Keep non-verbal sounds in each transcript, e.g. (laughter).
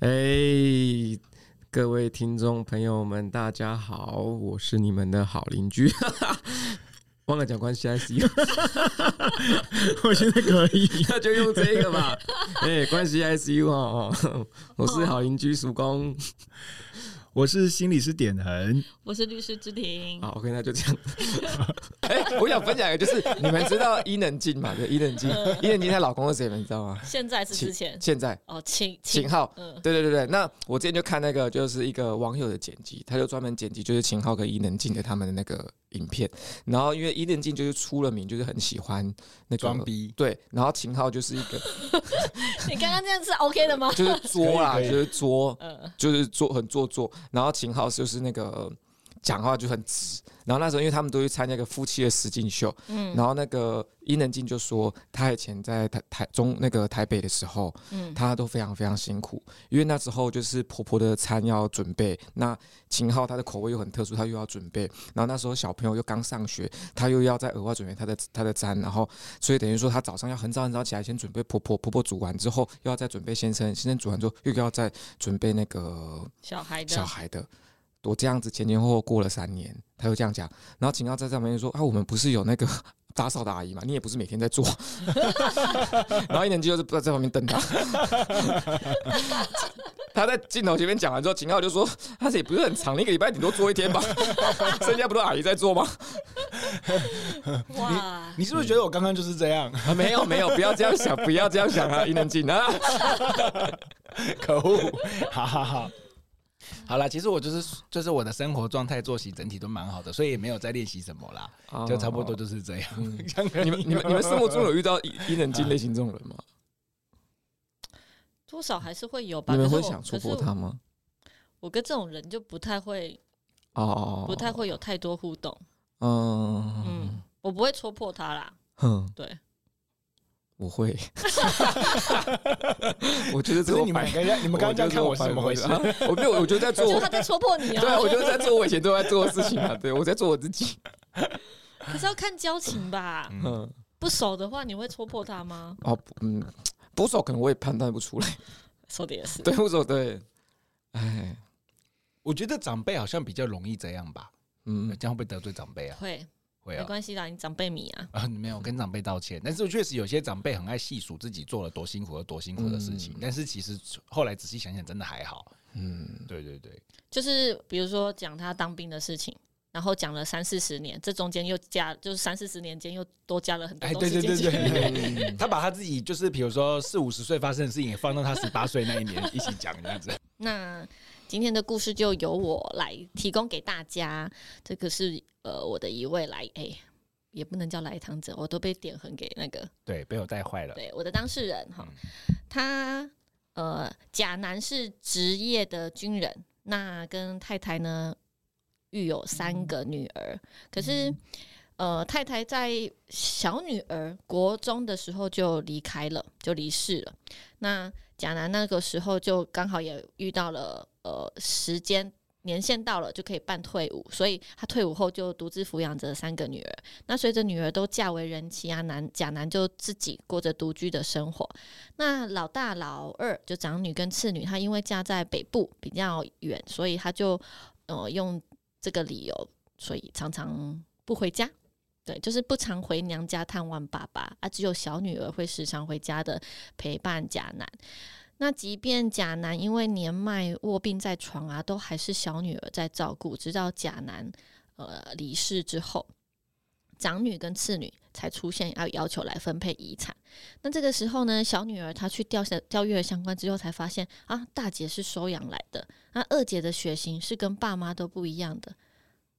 哎，各位听众朋友们，大家好，我是你们的好邻居，(laughs) 忘了讲关系 ICU，(laughs) 我现在可以，(laughs) 那就用这个吧。哎，关系 ICU 哦，我是好邻居曙光。我是心理师点恒，我是律师之庭。好，OK，那就这样。(laughs) 哎、欸，我想分享一个，就是你们知道伊能静嘛？对，伊能静，伊能静她老公是谁？你知道吗？现在是之前，现在哦，秦秦昊。嗯，对对对对。那我之前就看那个，就是一个网友的剪辑，他就专门剪辑，就是秦昊跟伊能静的他们的那个影片。然后因为伊能静就是出了名，就是很喜欢那个装逼。对，然后秦昊就是一个。(laughs) (laughs) 你刚刚这样是 OK 的吗？就是作啦，就是作，就是作很做作。然后秦昊就是那个讲话就很直，然后那时候因为他们都去参加一个夫妻的实境秀，嗯，然后那个伊能静就说，她以前在台台中那个台北的时候，嗯，他都非常非常辛苦，因为那时候就是婆婆的餐要准备，那秦昊他的口味又很特殊，他又要准备，然后那时候小朋友又刚上学，他又要再额外准备他的他的餐，然后所以等于说他早上要很早很早起来先准备婆婆，婆婆煮完之后又要再准备先生，先生煮完之后又要再准备那个小孩的。小孩的。我这样子前前后后过了三年，他又这样讲，然后秦昊在上面就说：“啊，我们不是有那个 (laughs) 打扫的阿姨嘛？你也不是每天在做。(laughs) ”然后一年级就是不在这方面瞪他。(laughs) 他在镜头前面讲完之后，秦昊就说：“他这也不是很长，一个礼拜顶多做一天吧？剩下不都阿姨在做吗？”哇你！你是不是觉得我刚刚就是这样？啊、没有没有，不要这样想，不要这样想啊！伊能静啊，可恶！好好好。好啦，其实我就是就是我的生活状态、作息整体都蛮好的，所以也没有在练习什么啦，就差不多就是这样。嗯、(laughs) 你们、你们、你们生活中有遇到 (laughs) 伊能静类型这种人吗？多少还是会有吧。你们会想戳破他吗？我跟这种人就不太会哦，不太会有太多互动。嗯嗯，我不会戳破他啦。哼，对。我会 (laughs) (laughs) 我觉得这个你们刚刚你们刚刚看我是怎么回事？我没有，我觉得在做，(laughs) 就他在戳破你啊！对，我觉得在做我以前都在做的事情啊。对，我在做我自己。可是要看交情吧。嗯，不熟的话，你会戳破他吗？哦，嗯，不熟可能我也判断不出来。说的也是，对，不熟对。哎，我觉得长辈好像比较容易这样吧。嗯，这样会不会得罪长辈啊？会。没关系啦，你长辈迷啊。啊，没有跟长辈道歉，但是确实有些长辈很爱细数自己做了多辛苦和多辛苦的事情，嗯、但是其实后来仔细想想，真的还好。嗯，对对对，就是比如说讲他当兵的事情，然后讲了三四十年，这中间又加，就是三四十年间又多加了很多东西。哎，对对对对，(laughs) 他把他自己就是比如说四五十岁发生的事情，也放到他十八岁那一年一起讲这样子。(laughs) 那今天的故事就由我来提供给大家，这个是。呃，我的一位来，哎、欸，也不能叫来访者，我都被点横给那个，对，被我带坏了。对，我的当事人哈，嗯、他呃，贾男是职业的军人，那跟太太呢育有三个女儿，嗯、可是呃，太太在小女儿国中的时候就离开了，就离世了。那贾南那个时候就刚好也遇到了呃时间。年限到了就可以办退伍，所以他退伍后就独自抚养着三个女儿。那随着女儿都嫁为人妻啊，男贾男就自己过着独居的生活。那老大、老二就长女跟次女，她因为嫁在北部比较远，所以他就呃用这个理由，所以常常不回家。对，就是不常回娘家探望爸爸啊，只有小女儿会时常回家的陪伴贾男。那即便贾男因为年迈卧病在床啊，都还是小女儿在照顾，直到贾男呃离世之后，长女跟次女才出现要要求来分配遗产。那这个时候呢，小女儿她去调调调阅相关之后，才发现啊，大姐是收养来的，那二姐的血型是跟爸妈都不一样的，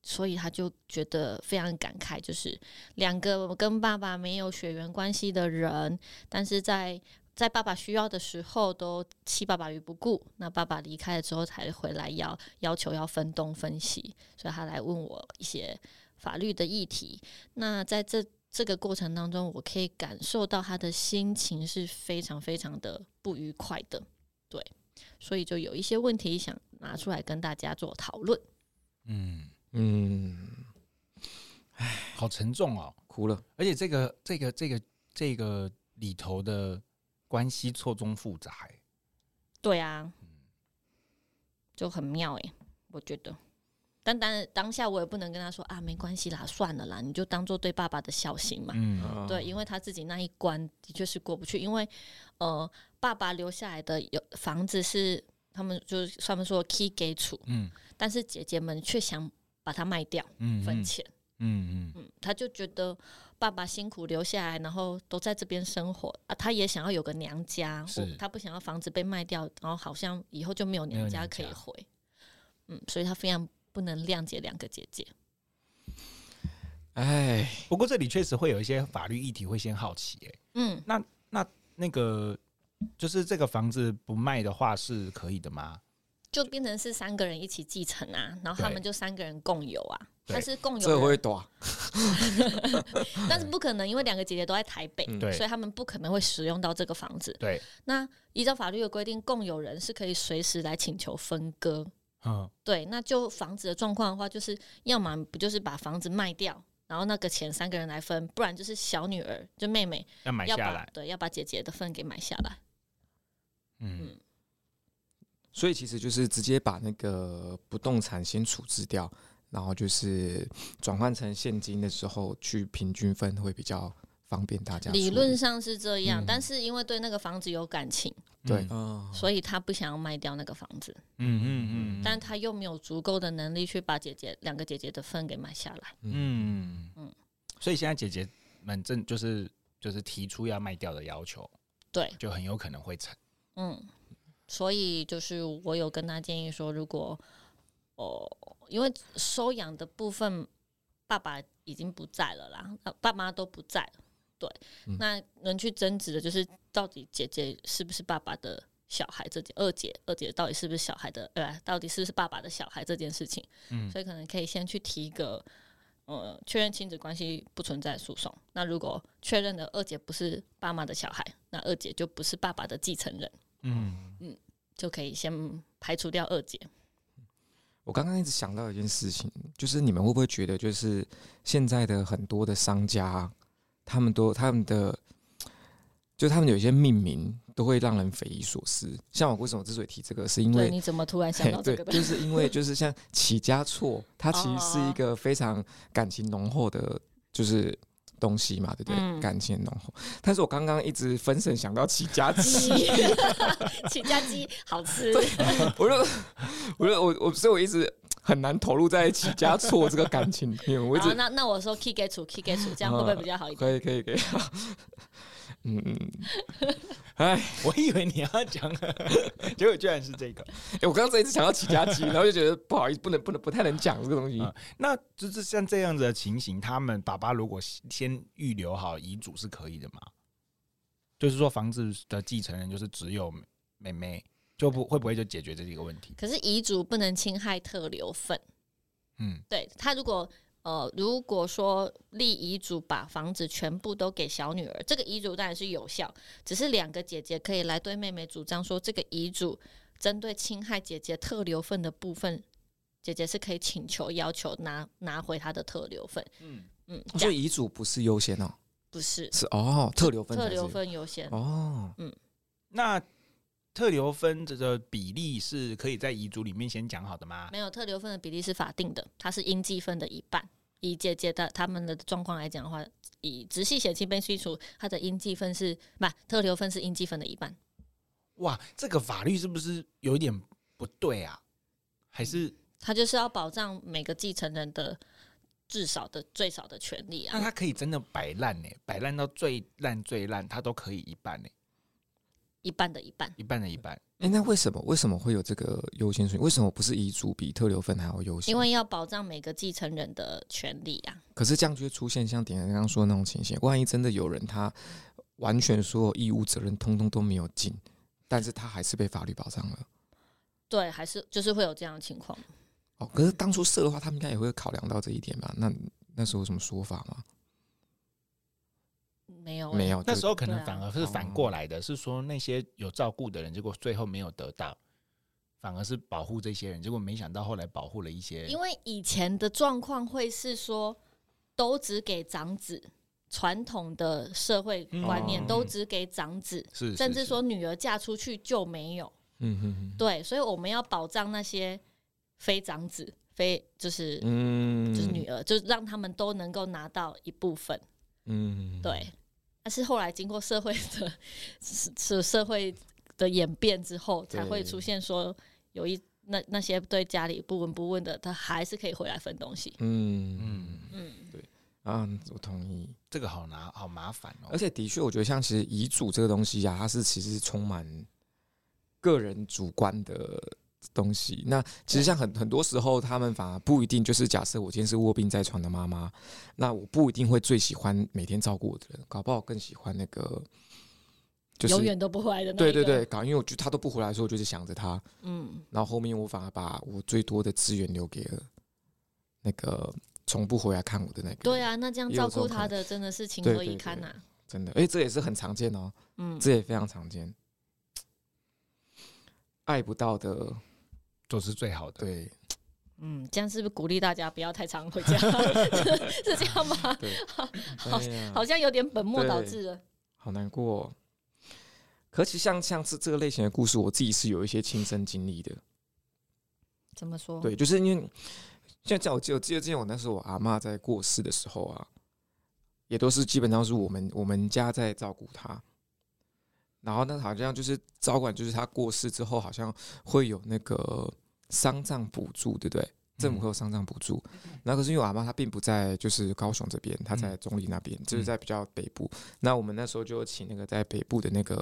所以她就觉得非常感慨，就是两个跟爸爸没有血缘关系的人，但是在在爸爸需要的时候都弃爸爸于不顾，那爸爸离开了之后才回来要要求要分东分西，所以他来问我一些法律的议题。那在这这个过程当中，我可以感受到他的心情是非常非常的不愉快的，对，所以就有一些问题想拿出来跟大家做讨论。嗯嗯，哎，好沉重哦，哭了。而且这个这个这个这个里头的。关系错综复杂，对啊，就很妙哎、欸，我觉得。但当当下我也不能跟他说啊，没关系啦，算了啦，你就当做对爸爸的孝心嘛。嗯，对，因为他自己那一关的确是过不去，因为呃，爸爸留下来的有房子是他们就是他们说 key 给处，嗯，但是姐姐们却想把它卖掉，嗯，分钱，嗯嗯嗯。嗯，他就觉得爸爸辛苦留下来，然后都在这边生活啊，他也想要有个娘家，是。他不想要房子被卖掉，然后好像以后就没有娘家可以回，嗯，所以他非常。不能谅解两个姐姐，哎，不过这里确实会有一些法律议题会先好奇，哎，嗯，那那那个就是这个房子不卖的话是可以的吗？就变成是三个人一起继承啊，然后他们就三个人共有啊，但是共有这会多，(laughs) 但是不可能，因为两个姐姐都在台北，所以他们不可能会使用到这个房子。对，那依照法律的规定，共有人是可以随时来请求分割。嗯，对，那就房子的状况的话，就是要么不就是把房子卖掉，然后那个钱三个人来分，不然就是小女儿就妹妹要买下来，对，要把姐姐的份给买下来。嗯，嗯，所以其实就是直接把那个不动产先处置掉，然后就是转换成现金的时候去平均分会比较方便大家。理。论上是这样，嗯，但是因为对那个房子有感情。对，所以他不想要卖掉那个房子，嗯嗯嗯，但他又没有足够的能力去把姐姐两个姐姐的份给买下来，嗯。嗯，所以现在姐姐们正就是就是提出要卖掉的要求，对，就很有可能会成，嗯，所以就是我有跟他建议说，如果哦，因为收养的部分爸爸已经不在了啦，爸妈都不在了。对，那能去争执的就是到底姐姐是不是爸爸的小孩这件，二姐二姐到底是不是小孩的，呃，到底是不是爸爸的小孩这件事情，嗯，所以可能可以先去提一个，呃，确认亲子关系不存在诉讼。那如果确认的二姐不是爸妈的小孩，那二姐就不是爸爸的继承人，嗯嗯，就可以先排除掉二姐。我刚刚一直想到一件事情，就是你们会不会觉得，就是现在的很多的商家。他们都他们的，就他们有一些命名都会让人匪夷所思。像我为什么之所以提这个，是因为你怎么突然想到这个的？就是因为就是像起家错，它其实是一个 (laughs) 非常感情浓厚的，就是东西嘛，对不对？嗯、感情浓厚。但是我刚刚一直分神想到起家鸡，(laughs) 起家鸡好吃。我就 (laughs) 我就我我所以我一直。很难投入在起家错这个感情里面。我一直那那我说 key get 处 key get 处，这样会不会比较好一点？可以可以可以。(laughs) 嗯嗯。哎，(laughs) 我以为你要讲，(laughs) 结果居然是这个。哎，我刚刚这一次想到起家鸡，然后就觉得不好意思，不能不能不太能讲这个东西。嗯、那就是像这样子的情形，他们爸爸如果先预留好遗嘱是可以的吗？就是说房子的继承人就是只有妹妹。就不会不会就解决这几个问题？可是遗嘱不能侵害特留份。嗯，对他如果呃如果说立遗嘱把房子全部都给小女儿，这个遗嘱当然是有效，只是两个姐姐可以来对妹妹主张说，这个遗嘱针对侵害姐姐特留份的部分，姐姐是可以请求要求拿拿回她的特留份。嗯嗯，所以遗嘱不是优先哦，不是是哦，特留份特留份优先哦。嗯，那。特留分这个比例是可以在遗嘱里面先讲好的吗？没有，特留分的比例是法定的，它是应继分的一半。以姐姐的他们的状况来讲的话，以直系血亲被去除，它的应继分是不特留分是应继分的一半。哇，这个法律是不是有一点不对啊？还是他就是要保障每个继承人的至少的最少的权利啊？那他可以真的摆烂呢？摆烂到最烂最烂，他都可以一半呢？一半的一半，一半的一半。哎、欸，那为什么为什么会有这个优先顺序？为什么不是遗嘱比特留分还要优先？因为要保障每个继承人的权利啊。可是这样就会出现像点刚刚说的那种情形：万一真的有人他完全所有义务责任通通都没有尽，但是他还是被法律保障了。对，还是就是会有这样的情况。哦，可是当初设的话，他们应该也会考量到这一点吧？那那时候有什么说法吗？没有，没有。那时候可能反而是反过来的，是说那些有照顾的人，结果最后没有得到，反而是保护这些人，结果没想到后来保护了一些。因为以前的状况会是说，都只给长子，传统的社会观念都只给长子，甚至说女儿嫁出去就没有。嗯嗯，对，所以我们要保障那些非长子、非就是嗯，就是女儿，就是让他们都能够拿到一部分。嗯，对。但是后来经过社会的是社会的演变之后，才会出现说有一那那些对家里不闻不问的，他还是可以回来分东西。嗯嗯嗯，对啊，我同意。这个好拿好麻烦哦。而且的确，我觉得像其实遗嘱这个东西呀、啊，它是其实充满个人主观的东西。那其实像很很多时候，他们反而不一定就是假设我今天是卧病在床的妈妈，那我不一定会最喜欢每天照顾我的人，搞不好更喜欢那个就是永远都不回来的那个。对对对，搞因为我就他都不回来的时候，我就是想着他。嗯，然后后面我反而把我最多的资源留给了那个从不回来看我的那个。对啊，那这样照顾他的真的是情何以堪呐、啊！真的，哎，这也是很常见哦。嗯，这也非常常见。爱不到的。都是最好的。对，嗯，这样是不是鼓励大家不要太常回家？(laughs) 是这样吗？对，好，好像有点本末倒置了。好难过哦。可其实像像是这个类型的故事，我自己是有一些亲身经历的。怎么说？对，就是因为现在在我记得，我记得之前我那时候我阿妈在过世的时候啊，也都是基本上是我们我们家在照顾她。然后那好像就是招管，就是他过世之后，好像会有那个丧葬补助，对不对？政府会有丧葬补助。那可是因为我阿妈她并不在，就是高雄这边，她在中坜那边，就是在比较北部。那我们那时候就请那个在北部的那个，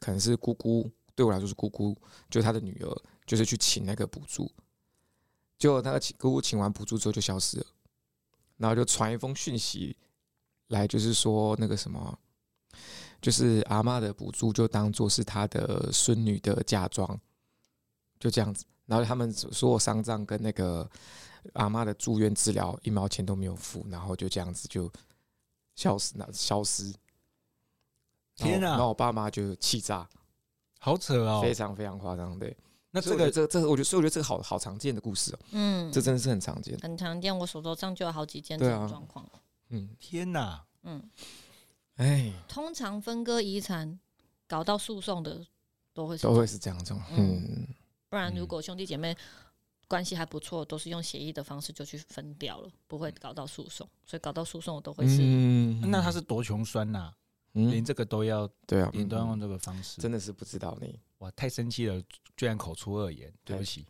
可能是姑姑，对我来说是姑姑，就是她的女儿，就是去请那个补助。就那个请姑姑请完补助之后就消失了，然后就传一封讯息来，就是说那个什么。就是阿妈的补助，就当做是她的孙女的嫁妆，就这样子。然后他们所有丧葬跟那个阿妈的住院治疗一毛钱都没有付，然后就这样子就消失，那消失。天哪！然后我爸妈就气炸，好扯哦，非常非常夸张。对，那这个这这个，我觉得所以我觉得这个好好常见的故事哦。嗯，这真的是很常见，很常见。我手头上就有好几件这种状况。嗯，天哪，嗯。哎，通常分割遗产搞到诉讼的都会是都会是这样子，嗯，不然如果兄弟姐妹关系还不错，都是用协议的方式就去分掉了，不会搞到诉讼，所以搞到诉讼的都会是，嗯，那他是多穷酸呐，连这个都要，对啊，连都要用这个方式，真的是不知道你，哇，太生气了，居然口出恶言，对不起，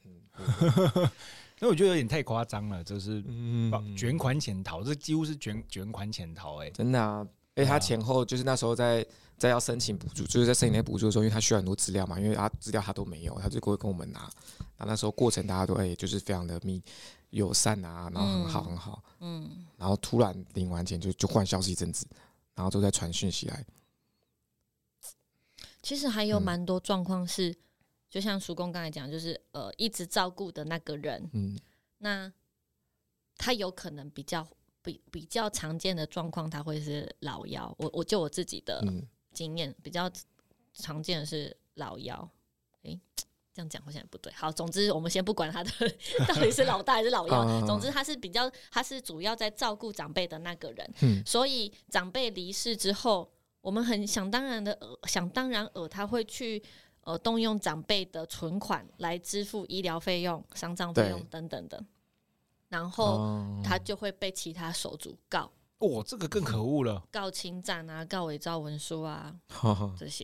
(laughs) 那我觉得有点太夸张了，就是卷款潜逃，这几乎是卷卷款潜逃，哎，真的啊。哎，他前后就是那时候在在要申请补助，就是在申请那补助的时候，因为他需要很多资料嘛，因为他资料他都没有，他就会跟我们拿。那那时候过程大家都哎，就是非常的密友善啊，然后很好很好，嗯，然后突然领完钱就就换消息一阵子，然后都在传讯息来。其实还有蛮多状况是，就像叔公刚才讲，就是呃，一直照顾的那个人，嗯，那他有可能比较。比比较常见的状况，他会是老幺。我我就我自己的经验，比较常见的是老幺。诶、欸，这样讲好像也不对。好，总之我们先不管他的 (laughs) 到底是老大还是老幺。总之他是比较，他是主要在照顾长辈的那个人。所以长辈离世之后，我们很想当然的，呃、想当然呃他会去呃动用长辈的存款来支付医疗费用、丧葬费用等等的。然后他就会被其他手足告，哦，这个更可恶了，告侵占啊，告伪造文书啊，这些，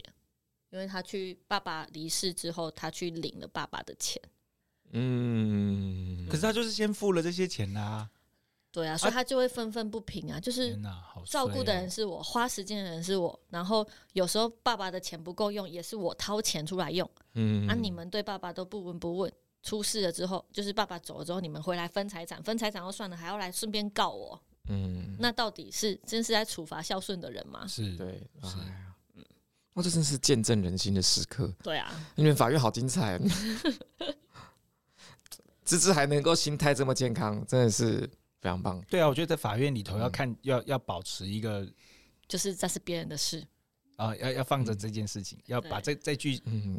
因为他去爸爸离世之后，他去领了爸爸的钱，嗯，可是他就是先付了这些钱啊，对啊，所以他就会愤愤不平啊，就是照顾的人是我，花时间的人是我，然后有时候爸爸的钱不够用，也是我掏钱出来用，嗯，啊，你们对爸爸都不闻不问。出事了之后，就是爸爸走了之后，你们回来分财产，分财产就算了，还要来顺便告我。嗯，那到底是真是在处罚孝顺的人吗？是。对，是，嗯，哇，这真是见证人心的时刻。对啊，你们法院好精彩，(laughs) 芝芝还能够心态这么健康，真的是非常棒。对啊，我觉得在法院里头要看，嗯、要要保持一个，就是这是别人的事。啊，要要放着这件事情，嗯、要把这这句嗯。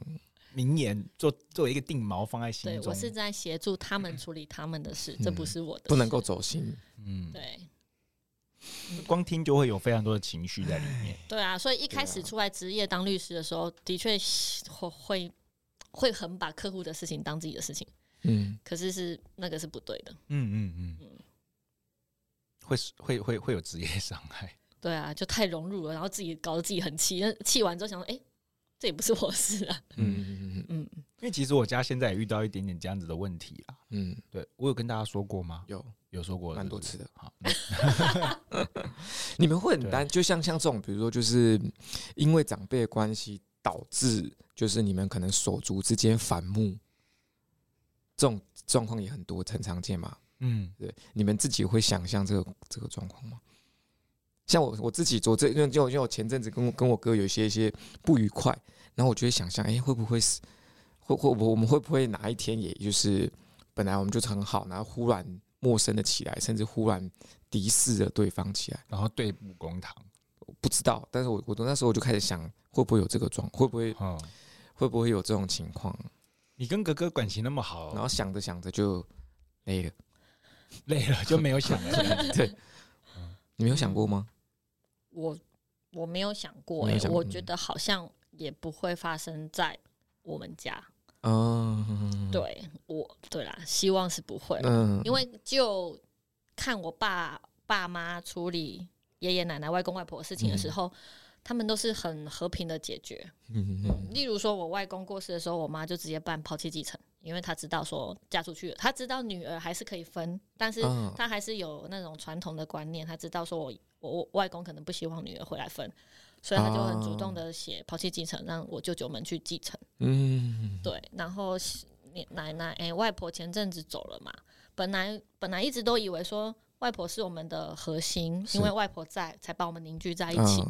名言做作为一个定锚放在心中。对，我是在协助他们处理他们的事，嗯、这不是我的事，不能够走心。嗯，对。光听就会有非常多的情绪在里面。对啊，所以一开始出来职业当律师的时候，的确会会会很把客户的事情当自己的事情，嗯，可是是那个是不对的，嗯嗯嗯。嗯，会会会会有职业伤害，对啊，就太融入了，然后自己搞得自己很气，那气完之后想说，哎、欸，这也不是我的事啊，嗯嗯嗯嗯，因为其实我家现在也遇到一点点这样子的问题啦，嗯，对我有跟大家说过吗？有。有说过蛮多次的，好，(laughs) 你们会很担，就像像这种，比如说就是因为长辈的关系导致，就是你们可能手足之间反目，这种状况也很多，很常见嘛。嗯，对，你们自己会想象这个这个状况吗？像我我自己做这，因为就因为我前阵子跟我跟我哥有一些一些不愉快，然后我就会想象，哎、欸，会不会是会会我们会不会哪一天，也就是本来我们就是很好，然后忽然陌生的起来，甚至忽然敌视了对方起来，然后对簿公堂，我不知道，但是我我从那时候我就开始想，会不会有这个状，会不会、嗯、会不会有这种情况？你跟哥哥感情那么好，然后想着想着就累了。(laughs) 累了就没有想了，(laughs) 对，你没有想过吗？我我没有想过、欸，哎，我觉得好像也不会发生在我们家。嗯，对我对啦，希望是不会。嗯，因为就看我爸爸妈处理爷爷奶奶、外公外婆的事情的时候，他们都是很和平的解决。嗯，例如说我外公过世的时候，我妈就直接办抛弃继承。因为她知道说嫁出去了，她知道女儿还是可以分，但是她还是有那种传统的观念，她知道说我我外公可能不希望女儿回来分，所以他就很主动的写抛弃继承，让我舅舅们去继承。嗯，对。然后奶奶哎、欸，外婆前阵子走了嘛，本来本来一直都以为说外婆是我们的核心，因为外婆在才把我们凝聚在一起。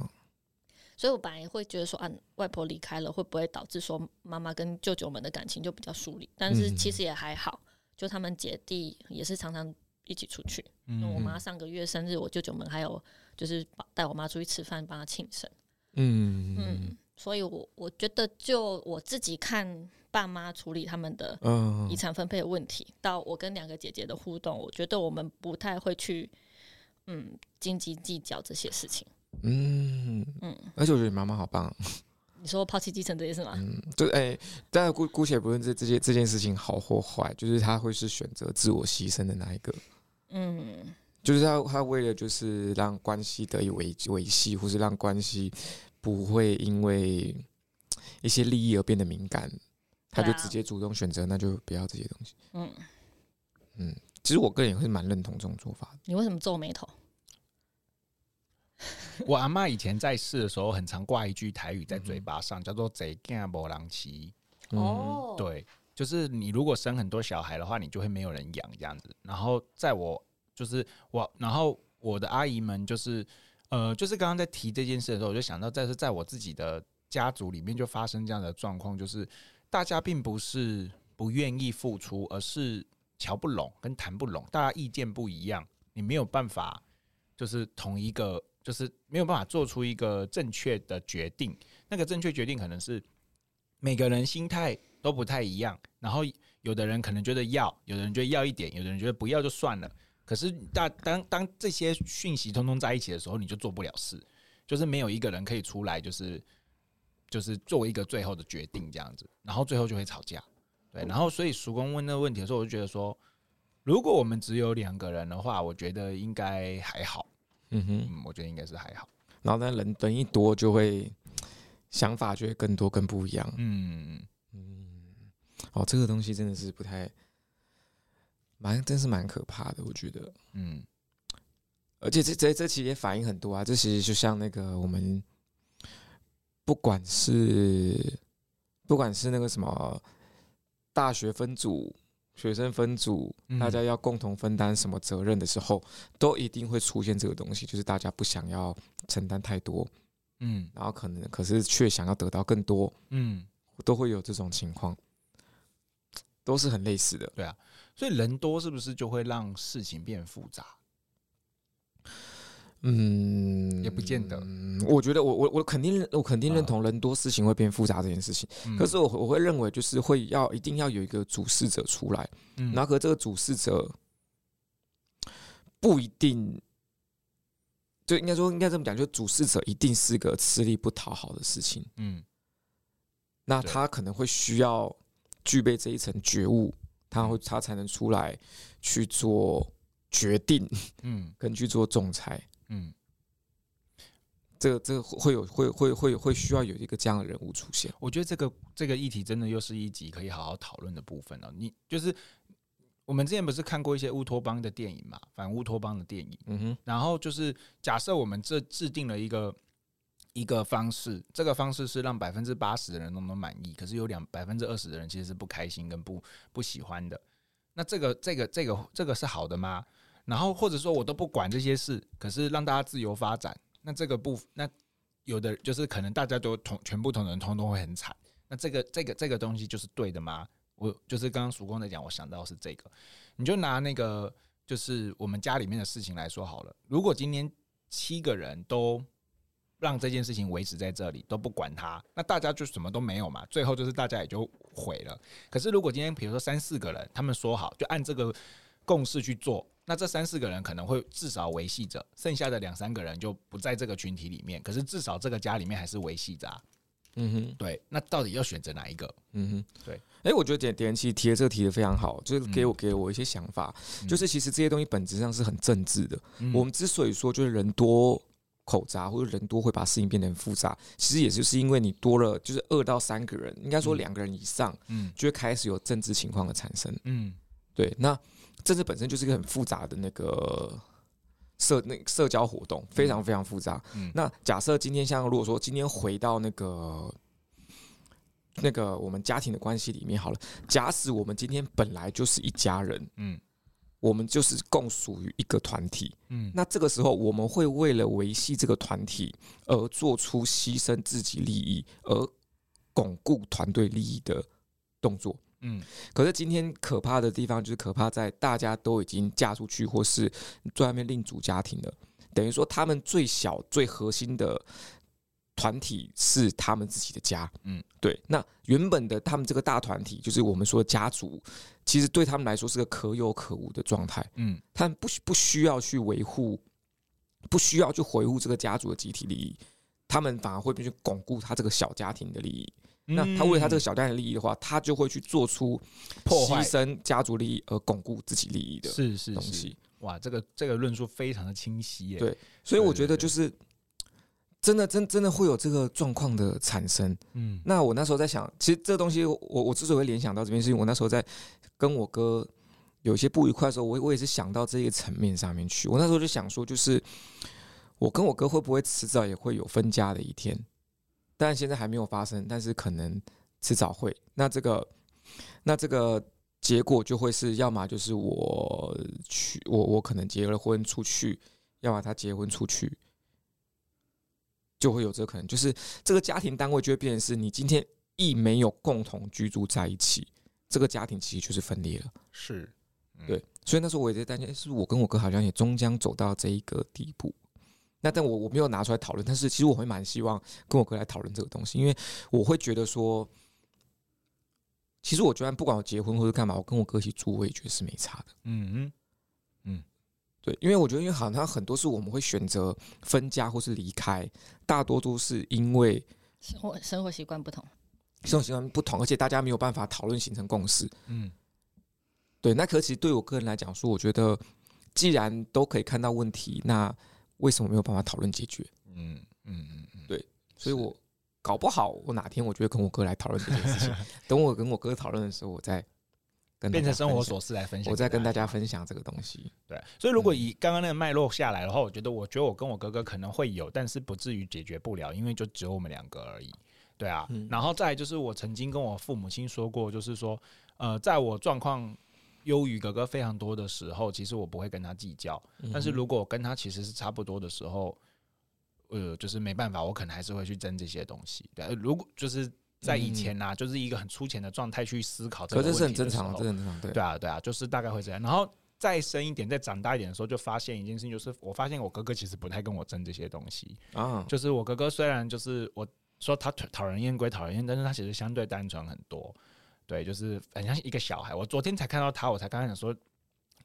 所以我本来会觉得说，啊，外婆离开了，会不会导致说妈妈跟舅舅们的感情就比较疏离？但是其实也还好，就他们姐弟也是常常一起出去。嗯，我妈上个月生日，我舅舅们还有就是带我妈出去吃饭，帮她庆生。嗯嗯，所以我我觉得就我自己看爸妈处理他们的遗产分配的问题，到我跟两个姐姐的互动，我觉得我们不太会去嗯斤斤计较这些事情。嗯嗯，而且我觉得你妈妈好棒。你说抛弃继承这件事吗？嗯，就哎、欸，但姑姑且不论这这件这件事情好或坏，就是他会是选择自我牺牲的那一个。嗯，就是他他为了就是让关系得以维维系，或是让关系不会因为一些利益而变得敏感，他就直接主动选择，那就不要这些东西。嗯嗯，其实我个人也会蛮认同这种做法的。你为什么皱眉头？(laughs) 我阿妈以前在世的时候，很常挂一句台语在嘴巴上，叫做“贼干无人骑”。哦，对，就是你如果生很多小孩的话，你就会没有人养这样子。然后在我就是我，然后我的阿姨们就是呃，就是刚刚在提这件事的时候，我就想到，在是在我自己的家族里面就发生这样的状况，就是大家并不是不愿意付出，而是瞧不拢跟谈不拢，大家意见不一样，你没有办法就是同一个。就是没有办法做出一个正确的决定，那个正确决定可能是每个人心态都不太一样，然后有的人可能觉得要，有的人觉得要一点，有的人觉得不要就算了。可是当当当这些讯息通通在一起的时候，你就做不了事，就是没有一个人可以出来，就是就是作为一个最后的决定这样子，然后最后就会吵架。对，然后所以叔公问那个问题的时候，我就觉得说，如果我们只有两个人的话，我觉得应该还好。嗯哼，嗯，我觉得应该是还好。然后，但人人一多，就会想法就会更多、更不一样。嗯嗯，哦，这个东西真的是不太，蛮真是蛮可怕的，我觉得。嗯，而且这这这其实也反映很多啊。这其实就像那个我们，不管是不管是那个什么大学分组。学生分组，大家要共同分担什么责任的时候，都一定会出现这个东西，就是大家不想要承担太多，嗯，然后可能可是却想要得到更多，嗯，都会有这种情况，都是很类似的，对啊，所以人多是不是就会让事情变复杂？嗯，也不见得。我觉得我我我肯定我肯定认同人多事情会变复杂这件事情。可是我我会认为就是会要一定要有一个主事者出来，然后和这个主事者不一定，就应该说应该这么讲，就主事者一定是个吃力不讨好的事情。嗯，那他可能会需要具备这一层觉悟，他会他才能出来去做决定，嗯，(laughs) 跟去做仲裁，嗯。(laughs) 这个这个会有会会会会需要有一个这样的人物出现。我觉得这个这个议题真的又是一集可以好好讨论的部分了。你就是我们之前不是看过一些乌托邦的电影嘛，反乌托邦的电影。嗯哼。然后就是假设我们这制定了一个一个方式，这个方式是让百分之八十的人都能满意，可是有两百分之二十的人其实是不开心跟不不喜欢的。那这个这个这个这个是好的吗？然后或者说我都不管这些事，可是让大家自由发展。那这个不，那有的就是可能大家都同全部同人通通会很惨。那这个这个这个东西就是对的吗？我就是刚刚曙光在讲，我想到是这个。你就拿那个就是我们家里面的事情来说好了。如果今天七个人都让这件事情维持在这里，都不管它，那大家就什么都没有嘛。最后就是大家也就毁了。可是如果今天比如说三四个人，他们说好就按这个共识去做。那这三四个人可能会至少维系着，剩下的两三个人就不在这个群体里面。可是至少这个家里面还是维系着。嗯哼，对。那到底要选择哪一个？嗯哼，对。哎、欸，我觉得点点其实提的这个提的非常好，就是给我给我一些想法。嗯、就是其实这些东西本质上是很政治的。嗯、我们之所以说就是人多口杂，或者人多会把事情变得很复杂，其实也就是因为你多了，就是二到三个人，应该说两个人以上，嗯，就会开始有政治情况的产生。嗯，对。那政治本身就是一个很复杂的那个社那社交活动，非常非常复杂。嗯，那假设今天像如果说今天回到那个那个我们家庭的关系里面好了，假使我们今天本来就是一家人，嗯，我们就是共属于一个团体，嗯，那这个时候我们会为了维系这个团体而做出牺牲自己利益而巩固团队利益的动作。嗯，可是今天可怕的地方就是可怕在大家都已经嫁出去，或是在外面另组家庭了。等于说，他们最小、最核心的团体是他们自己的家。嗯，对。那原本的他们这个大团体，就是我们说的家族，其实对他们来说是个可有可无的状态。嗯，他们不不需要去维护，不需要去维护这个家族的集体利益，他们反而会去巩固他这个小家庭的利益。那他为了他这个小家庭利益的话，他就会去做出牺牲家族利益而巩固自己利益的是是东西。哇，这个这个论述非常的清晰耶。对，所以我觉得就是真的真真的会有这个状况的产生。嗯，那我那时候在想，其实这东西我我之所以会联想到这边，是因为我那时候在跟我哥有一些不愉快的时候，我我也是想到这个层面上面去。我那时候就想说，就是我跟我哥会不会迟早也会有分家的一天？但现在还没有发生，但是可能迟早会。那这个，那这个结果就会是，要么就是我去，我我可能结了婚出去，要么他结婚出去，就会有这个可能。就是这个家庭单位就会变成是，你今天一没有共同居住在一起，这个家庭其实就是分裂了。是，对。所以那时候我也在担心，是不是我跟我哥好像也终将走到这一个地步。那但我我没有拿出来讨论，但是其实我会蛮希望跟我哥来讨论这个东西，因为我会觉得说，其实我觉得不管我结婚或者干嘛，我跟我哥一起住，我也觉得是没差的。嗯嗯嗯，对，因为我觉得，因为好像很多是我们会选择分家或是离开，大多都是因为生活生活习惯不同，生活习惯不同，而且大家没有办法讨论形成共识。嗯，对，那可其实对我个人来讲说，我觉得既然都可以看到问题，那为什么没有办法讨论解决？嗯嗯嗯嗯，对，所以我搞不好我哪天我就会跟我哥来讨论这件事情。(laughs) 等我跟我哥讨论的时候，我再跟变成生活琐事来分享，我再跟大家分享这个东西。对，所以如果以刚刚那个脉络下来的话，我觉得，我觉得我跟我哥哥可能会有，但是不至于解决不了，因为就只有我们两个而已。对啊，然后再就是我曾经跟我父母亲说过，就是说，呃，在我状况。优于哥哥非常多的时候，其实我不会跟他计较。但是如果我跟他其实是差不多的时候，呃，就是没办法，我可能还是会去争这些东西。对，如果就是在以前呐、啊，就是一个很粗浅的状态去思考这个问题，这是很正常的，这很正常。对啊，对啊，就是大概会这样。然后再深一点，再长大一点的时候，就发现一件事情，就是我发现我哥哥其实不太跟我争这些东西啊。就是我哥哥虽然就是我说他讨人厌归讨人厌，但是他其实相对单纯很多。对，就是很像一个小孩。我昨天才看到他，我才刚刚想说，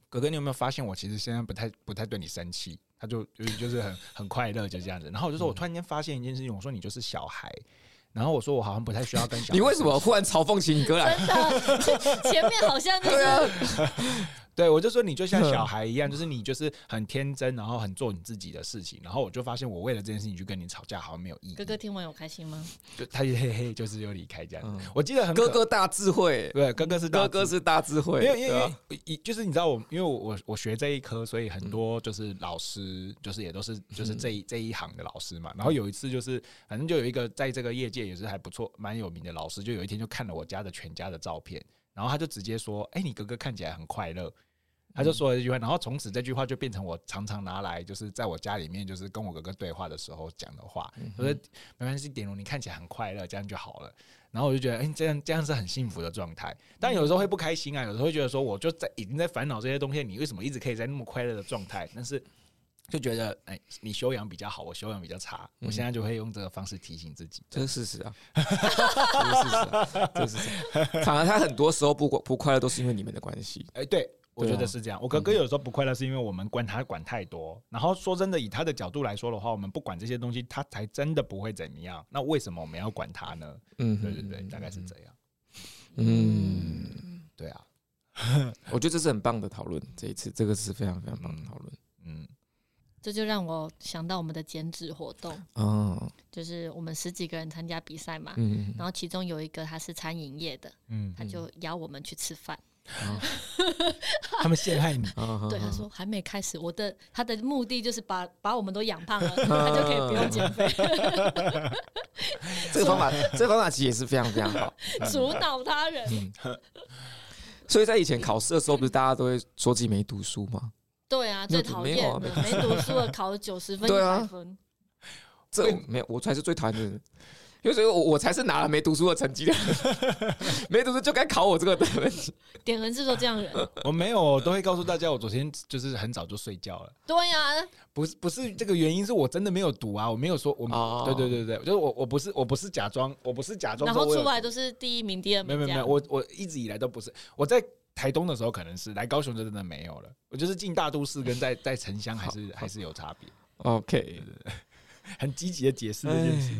哥哥，你有没有发现我其实现在不太不太对你生气？他就就是就是很很快乐，就这样子。然后我就说，我突然间发现一件事情，我说你就是小孩，然后我说我好像不太需要跟小孩。你为什么忽然嘲讽起你哥来？真的，前面好像就是。对啊对，我就说你就像小孩一样，就是你就是很天真，然后很做你自己的事情。然后我就发现，我为了这件事情去跟你吵架，好像没有意义。哥哥听完有开心吗？(laughs) 就他就嘿嘿，就是又离开这样。嗯、我记得很哥哥大智慧，对，哥哥是大哥哥是大智慧。因为因为因为就是你知道我，因为我我我学这一科，所以很多就是老师，就是也都是就是这一、嗯、这一行的老师嘛。然后有一次就是，反正就有一个在这个业界也是还不错、蛮有名的老师，就有一天就看了我家的全家的照片，然后他就直接说：“哎、欸，你哥哥看起来很快乐。”他就说了一句话，然后从此这句话就变成我常常拿来，就是在我家里面，就是跟我哥哥对话的时候讲的话。我说没关系，典儒，你看起来很快乐，这样就好了。然后我就觉得，哎，这样这样是很幸福的状态。但有时候会不开心啊，有时候会觉得说，我就在已经在烦恼这些东西，你为什么一直可以在那么快乐的状态？但是就觉得，哎，你修养比较好，我修养比较差。我现在就会用这个方式提醒自己，(laughs) 这是事实啊，这是事实啊，这是事实。反而他很多时候不不快乐，都是因为你们的关系。哎，对。我觉得是这样，我哥哥有时候不快乐，是因为我们管他管太多。然后说真的，以他的角度来说的话，我们不管这些东西，他才真的不会怎么样。那为什么我们要管他呢？嗯，对对对，大概是这样。嗯，对啊，(laughs) 我觉得这是很棒的讨论。这一次，这个是非常非常棒的讨论。嗯，这就让我想到我们的剪纸活动。哦，就是我们十几个人参加比赛嘛。嗯，然后其中有一个他是餐饮业的，嗯，他就邀我们去吃饭。(laughs) 他们陷害你，(laughs) 对他说还没开始，我的他的目的就是把把我们都养胖了，(laughs) 他就可以不用减肥。这个方法，这个方法其实也是非常非常好，主导他人。所以在以前考试的时候，不是大家都会说自己没读书吗？对啊，最讨厌的没读 (laughs) 书的考了九十分、一百分，这没有，我才是最讨厌的。因为我我才是拿了没读书的成绩的，(laughs) 没读书就该考我这个分。典恒是说这样人，我没有，我都会告诉大家，我昨天就是很早就睡觉了。对呀、啊，不是不是这个原因，是我真的没有读啊，我没有说我，哦、对对对对，就是我我不是我不是假装，我不是假装，然后出来都是第一名、第二名，没有没有没有，我我一直以来都不是。我在台东的时候可能是，来高雄就真的没有了。我就是进大都市跟在 (laughs) 在城乡还是还是有差别。OK，(laughs) 很积极的解释这件事。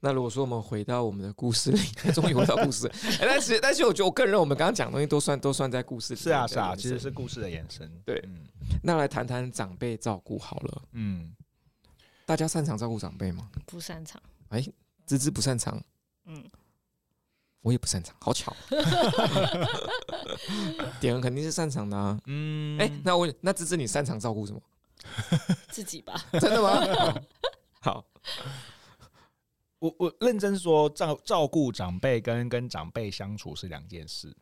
那如果说我们回到我们的故事里，(laughs) 终于回到故事，哎，但是但是我觉得我个人认为我们刚刚讲的东西都算都算在故事里。是啊是啊，其实是故事的延伸。对，嗯，那来谈谈长辈照顾好了。嗯，大家擅长照顾长辈吗？不擅长。哎，芝芝不擅长。嗯，我也不擅长，好巧。(laughs) 典恒肯定是擅长的啊。嗯，哎，那我那芝芝你擅长照顾什么？(laughs) 自己吧。真的吗？(laughs) 好。我我认真说，照照顾长辈跟跟长辈相处是两件事。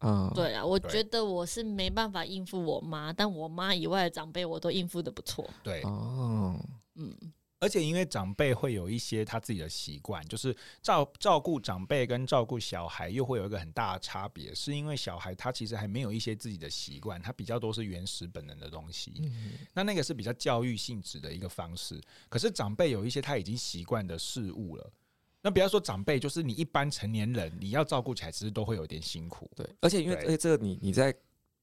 嗯，对啊，我觉得我是没办法应付我妈，但我妈以外的长辈我都应付的不错。对，哦，嗯。而且因为长辈会有一些他自己的习惯，就是照照顾长辈跟照顾小孩又会有一个很大的差别，是因为小孩他其实还没有一些自己的习惯，他比较多是原始本能的东西。嗯，那那个是比较教育性质的一个方式。可是长辈有一些他已经习惯的事物了。那不要说长辈，就是你一般成年人，你要照顾起来其实都会有点辛苦。对，而且因为而且这个你你在。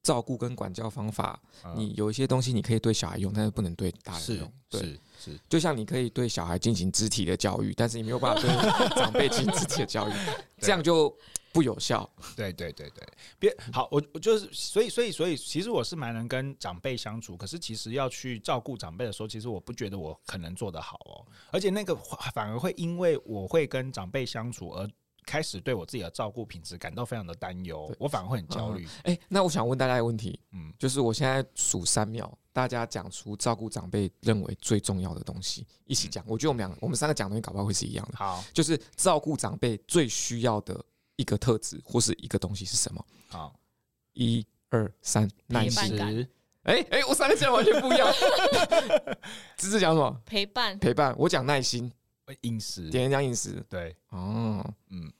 照顾跟管教方法，你有一些东西你可以对小孩用，但是不能对大人用。对，是是，就像你可以对小孩进行肢体的教育，但是你没有办法对长辈进行肢体的教育，(laughs) 这样就不有效。对对对对，别好，我我就是，所以所以所以，其实我是蛮能跟长辈相处，可是其实要去照顾长辈的时候，其实我不觉得我可能做得好哦，而且那个反而会因为我会跟长辈相处而。开始对我自己的照顾品质感到非常的担忧，我反而会很焦虑。哎、嗯欸，那我想问大家一个问题，嗯，就是我现在数三秒，大家讲出照顾长辈认为最重要的东西，一起讲。我觉得我们两个，我们三个讲的东西，搞不好会是一样的。好，就是照顾长辈最需要的一个特质或是一个东西是什么？好，一二三，耐心。哎哎、欸欸，我三个讲完全不一样。(laughs) 芝芝讲什么？陪伴。陪伴。我讲耐心。饮食。点人讲饮食。对。哦，嗯。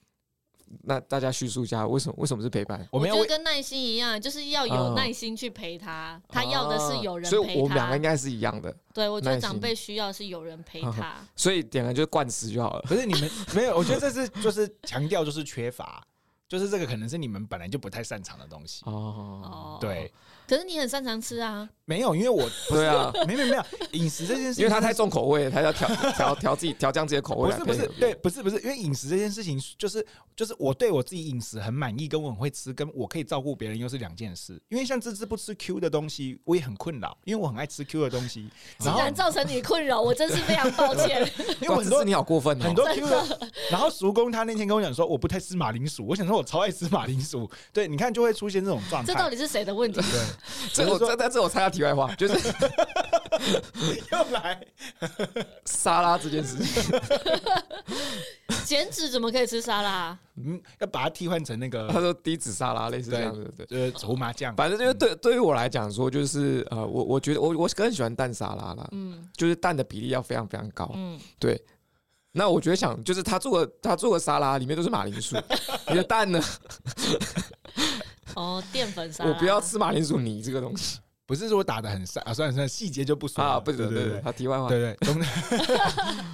那大家叙述一下，为什么为什么是陪伴？我觉得跟耐心一样，就是要有耐心去陪他。他要的是有人陪他。所以我们两个应该是一样的。对，我觉得长辈需要是有人陪他。(laughs) 所以点了就灌食就好了。可是你们没有，我觉得这是就是强调就是缺乏。就是这个可能是你们本来就不太擅长的东西。哦，对。可是你很擅长吃啊？没有，因为我 (laughs) 对啊，没没没有饮食这件事情，因为他太重口味，他要调 (laughs) 调调自己调降自己的口味。不是不是，对，不是不是，因为饮食这件事情，就是就是我对我自己饮食很满意，跟我很会吃，跟我可以照顾别人又是两件事。因为像芝芝不吃 Q 的东西，我也很困扰，因为我很爱吃 Q 的东西，(laughs) 然后造成你困扰，我真是非常抱歉。因为很多你好过分，很多 Q 的。然后叔公他那天跟我讲说，我不太吃马铃薯，我想说我超爱吃马铃薯。对，你看就会出现这种状态。这到底是谁的问题？对，(laughs) 这我但这我插下题外话，就是 (laughs) 又来 (laughs) 沙拉这件事情，减脂怎么可以吃沙拉？嗯，要把它替换成那个，他说低脂沙拉类似这样子，对，就是胡麻酱。反正就是对对于我来讲说，就是呃，我我觉得我我更喜欢蛋沙拉啦，嗯，就是蛋的比例要非常非常高，嗯，对。那我觉得想就是他做的他做的沙拉里面都是马铃薯，你的蛋呢？哦，淀粉沙拉，我不要吃马铃薯泥这个东西。不是说打的很散啊，算了算了，细节就不说啊。不对对对，他题外话，对对，总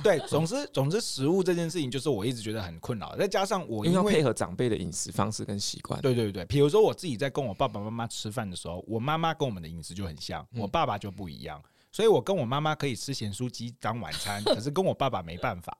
对，总之 (laughs) 总之，食物这件事情就是我一直觉得很困扰。再加上我因为要配合长辈的饮食方式跟习惯，对对对，比如说我自己在跟我爸爸妈妈吃饭的时候，我妈妈跟我们的饮食就很像，我爸爸就不一样，所以我跟我妈妈可以吃咸酥鸡当晚餐，(laughs) 可是跟我爸爸没办法。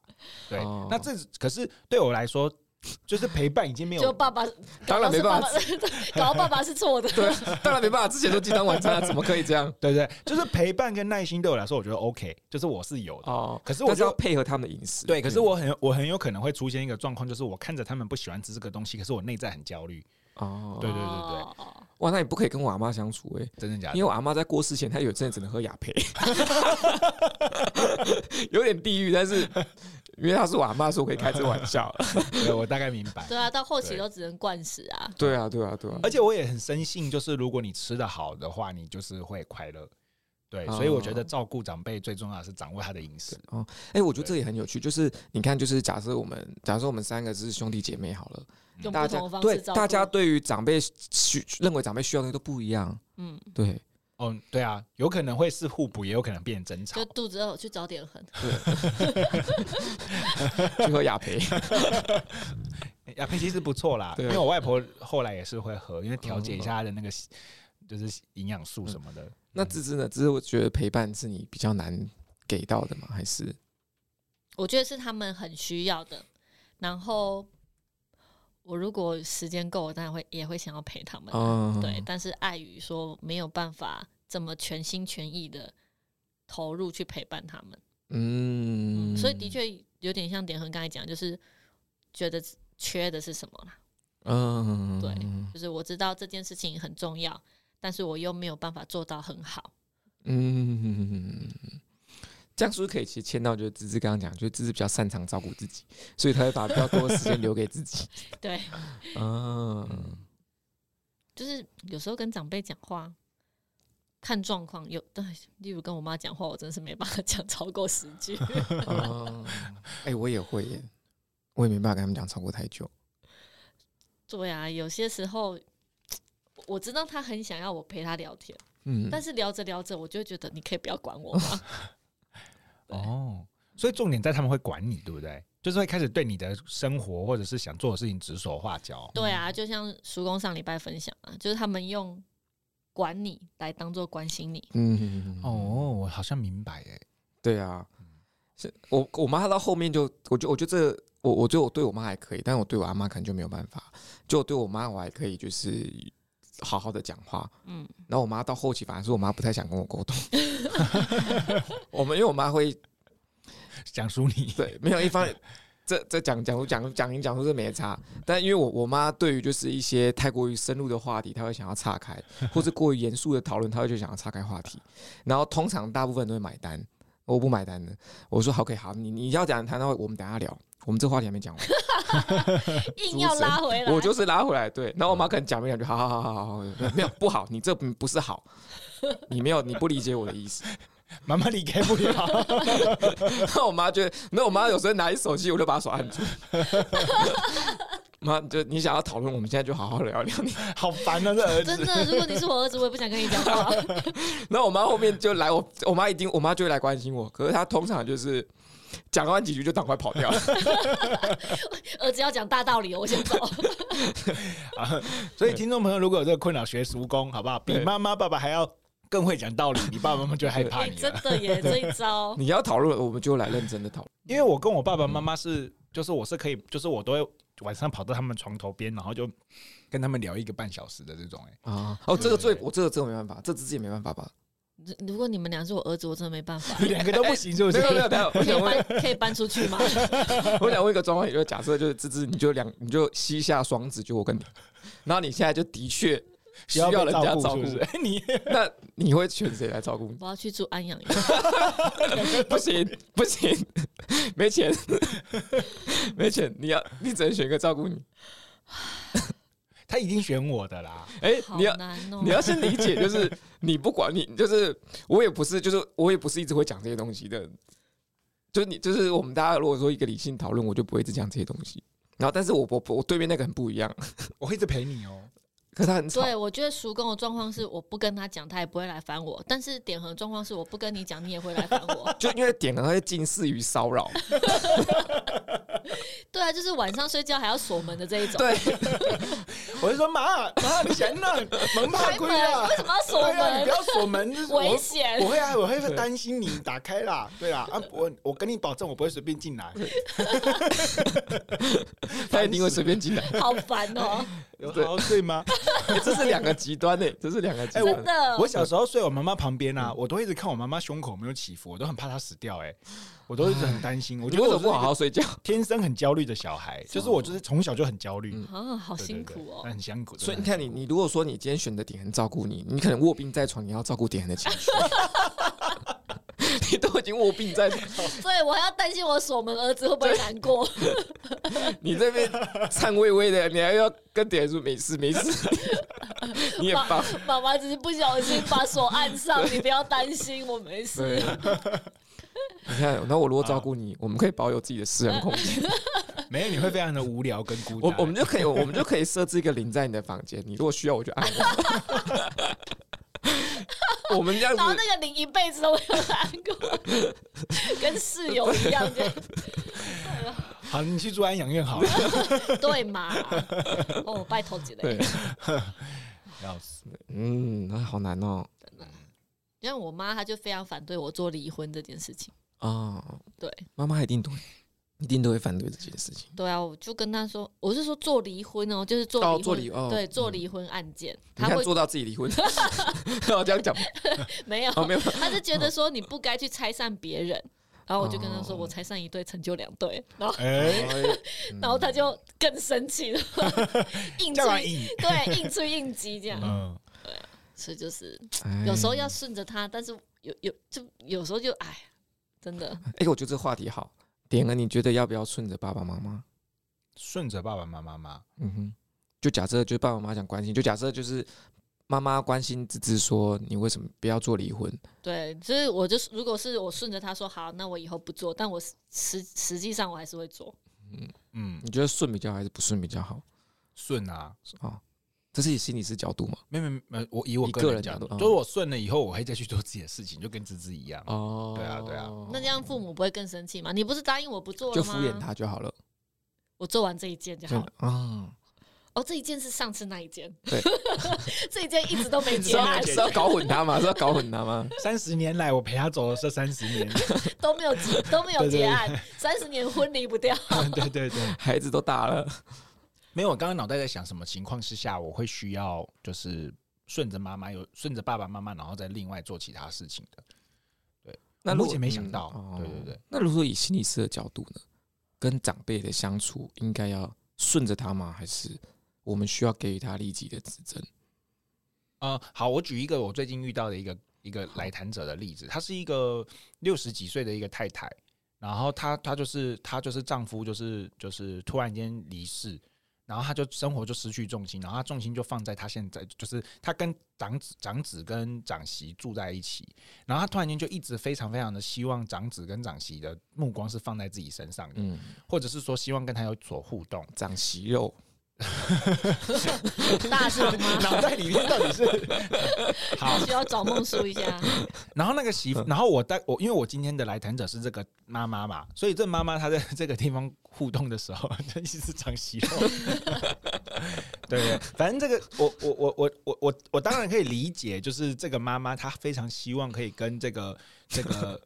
对，那这可是对我来说。(laughs) 就是陪伴已经没有，就爸爸当然没办法，(laughs) 搞爸爸是错的，(laughs) 对，当然没办法。之前都鸡当晚餐，怎么可以这样？对不对？就是陪伴跟耐心对我来说，我觉得 OK，就是我是有的哦。可是我就要配合他们的饮食，对。可是我很我很有可能会出现一个状况，就是我看着他们不喜欢吃这个东西，可是我内在很焦虑。哦，对对对对，哇，那你不可以跟我阿妈相处哎，真的假的？因为我阿妈在过世前，她有阵子只能喝雅培，有点地狱，但是。因为他是我阿妈，说可以开这个玩笑。(laughs) 对，我大概明白。对啊，到后期都只能灌食啊。对啊，对啊，对啊。而且我也很深信，就是如果你吃的好的话，你就是会快乐。对，所以我觉得照顾长辈最重要的是掌握他的饮食。哦，哎，我觉得这也很有趣。就是你看，就是假设我们，假设我们三个是兄弟姐妹好了，大家对大家对于长辈需认为长辈需要的都不一样。嗯，对。哦，对啊，有可能会是互补，也有可能变成争吵。就肚子饿，去找点喝。去喝雅培，(laughs) 雅培其实不错啦。因为我外婆后来也是会喝，因为调节一下她的那个就是营养素什么的。那芝芝呢？芝芝，我觉得陪伴是你比较难给到的吗？还是？我觉得是他们很需要的。然后我如果时间够，我当然会也会想要陪他们。嗯，对。但是碍于说没有办法。这么全心全意的投入去陪伴他们，嗯，嗯，所以的确有点像点恒刚才讲，就是觉得缺的是什么啦，嗯，对，就是我知道这件事情很重要，但是我又没有办法做到很好，嗯，这样是不是可以其实签到就是芝芝刚刚讲，就是芝芝比较擅长照顾自己，所以他会把比较多的时间留给自己，(laughs) 对，嗯，就是有时候跟长辈讲话。看状况，有对，例如跟我妈讲话，我真是没办法讲超过十句。(laughs) 哎，我也会耶，我也没办法跟他们讲超过太久。对啊，有些时候我知道他很想要我陪他聊天，嗯，但是聊着聊着，我就觉得你可以不要管我吗？(laughs) 哦，所以重点在他们会管你，对不对？就是会开始对你的生活或者是想做的事情指手画脚。对啊，就像叔公上礼拜分享啊，就是他们用。管你来当做关心你，嗯，哦，我好像明白哎，对啊，是我我妈她到后面就，我觉我觉得这我我觉得我对我妈还可以，但是我对我阿妈可能就没有办法，就我对我妈我还可以就是好好的讲话，嗯，然后我妈到后期反而是我妈不太想跟我沟通，(laughs) (laughs) 我们因为我妈会讲述你，对，没有一方。这这讲讲讲讲讲讲出这没差，但因为我我妈对于就是一些太过于深入的话题，她会想要岔开，(laughs) 或是过于严肃的讨论，她会就想要岔开话题。然后通常大部分都会买单，我不买单的。我说好可以好，你你要讲谈的话，我们等下聊，我们这话题还没讲完，(laughs) 硬要拉回来，我就是拉回来。对，然后我妈可能讲没两句，好好好好好好，没有不好，你这不是好，(laughs) 你没有你不理解我的意思。妈妈离开不了，那我妈觉得，那我妈有时候拿起手机，我就把手按住。(laughs) 妈，就你想要讨论，我们现在就好好聊聊。你好烦啊，这儿子！真的，如果你是我儿子，我也不想跟你讲话。然后我妈后面就来我，我妈一定，我妈就会来关心我。可是她通常就是讲完几句就赶快跑掉了。(laughs) 儿子要讲大道理，我先走。(laughs) 啊，所以听众朋友如果有这个困扰，学叔公好不好？比妈妈爸爸还要更会讲道理，你爸爸妈妈就害怕你。(laughs) 真的耶，这一招。你要讨论，我们就来认真的讨论。因为我跟我爸爸妈妈是，就是我是可以，就是我都会晚上跑到他们床头边，然后就跟他们聊一个半小时的这种。哎，啊，哦，这个最我这个这个没办法，这自己也没办法吧？如果你们俩是我儿子，我真的没办法。(laughs) 两个都不行，是不是？没有没有没有，(laughs) 我想问，可以搬出去吗？(laughs) 我想问一个状况，也就是假设就是芝芝，你就两你就膝下双子，就我跟你，然后你现在就的确需要人家照顾，你那你会选谁来照顾你？我要去住安养院。不行不行，没钱没钱，你要你只能选一个照顾你。他已经选我的啦，哎、欸，你要、喔、你要先理解，就是你不管你，就是我也不是，就是我也不是一直会讲这些东西的，就是你，就是我们大家如果说一个理性讨论，我就不会一直讲这些东西。然后，但是我我我对面那个很不一样，(laughs) 我会一直陪你哦。可是他很吵。对，我觉得叔公的状况是，我不跟他讲，他也不会来烦我。但是点恒的状况是，我不跟你讲，你也会来烦我。(laughs) 就因为点恒会近似于骚扰。(laughs) 对啊，就是晚上睡觉还要锁门的这一种。对，(laughs) 我就说妈妈，你想让门怕亏啊？为什么要锁门？啊、你不要锁门，危险。我会啊，我会担心你打开啦。对啊，啊，我我跟你保证，我不会随便进来。他一定会随便进来。好烦哦。有好好睡吗？(laughs) 欸、这是两个极端呢，这是两个极端。真的，我小时候睡我妈妈旁边啊，我都一直看我妈妈胸口没有起伏，我都很怕她死掉。哎，我都一直很担心。我觉得我不好好睡觉，天生很焦虑的小孩，就是我，就是从小就很焦虑。啊，好辛苦哦，很辛苦。嗯、所以你看，你你如果说你今天选择点很照顾你，你可能卧病在床，你要照顾点恒的情绪。(laughs) 你都已经卧病在床，所以我还要担心我锁门儿子会不会难过。你这边颤巍巍的，你还要跟点恒说没事没事。(laughs) 你也帮妈妈只是不小心把锁按上，你不要担心，我没事。你看，那我如果照顾你，我们可以保有自己的私人空间。没有，你会非常的无聊跟孤单。我我们就可以，我们就可以设置一个铃在你的房间，你如果需要，我就按我。(laughs) 我们这样子，然后那个你一辈子都没有按过，(laughs) 跟室友一样这样。(laughs) 好，你去住安养院好了。对嘛？哦，拜托几位。要死，嗯，那好难哦。真的，像我妈，她就非常反对我做离婚这件事情。啊，对，妈妈一定都一定都会反对这件事情。对啊，我就跟他说，我是说做离婚哦，就是做离婚，哦、对，做离婚案件，他会做到自己离婚。(laughs) 我这样讲 (laughs) 没有，没有，他是觉得说你不该去拆散别人。然后我就跟他说：“我拆散一对，成就两对。”然后，(laughs) 然后他就更生气了，硬吹，对，硬吹硬挤这样。对，所以就是有时候要顺着他，但是有有就有时候就哎，真的。哎，我觉得这话题好。点了，你觉得要不要顺着爸爸妈妈？顺着爸爸妈妈吗？嗯哼，就假设就爸爸妈妈想关心，就假设就是。妈妈关心芝芝说：“你为什么不要做离婚？”对，就是我就是，如果是我顺着他说好，那我以后不做，但我实实际上我还是会做。嗯嗯，你觉得顺比较好还是不顺比较好？顺啊，哦，这是以心理师角度吗？没没没，我以我个人角度，就是我顺了以后，我会再去做自己的事情，就跟芝芝一样。哦，对啊对啊，那这样父母不会更生气吗？你不是答应我不做了吗？就敷衍他就好了。我做完这一件就好了。啊。哦，这一件是上次那一件，对，(laughs) 这一件一直都没结案，是要搞混他吗？是要搞混他吗？三十年来，我陪他走了这三十年，(laughs) 都没有结，都没有结案，三十年婚离不掉。(laughs) 对对对，孩子都大了，没有。我刚刚脑袋在想，什么情况之下我会需要就是顺着妈妈，有顺着爸爸妈妈，然后再另外做其他事情的。对，那目前没想到。对对对，那如果以心理师的角度呢？跟长辈的相处，应该要顺着他吗？还是？我们需要给予他立即的指正。呃，好，我举一个我最近遇到的一个一个来谈者的例子，她是一个六十几岁的一个太太，然后她她就是她就是丈夫就是就是突然间离世。然后他就生活就失去重心，然后他重心就放在他现在就是他跟长子、长子跟长媳住在一起，然后他突然间就一直非常非常的希望长子跟长媳的目光是放在自己身上的，嗯，或者是说希望跟他有所互动，长媳肉，(laughs) 大肠吗？(laughs) 脑袋里面到底是 (laughs) 好需要找梦叔一下。然后那个媳妇，然后我带我，因为我今天的来谈者是这个妈妈嘛，所以这妈妈她在这个地方互动的时候，她一直长息肉。对，对，反正这个我我我我我我我当然可以理解，就是这个妈妈她非常希望可以跟这个这个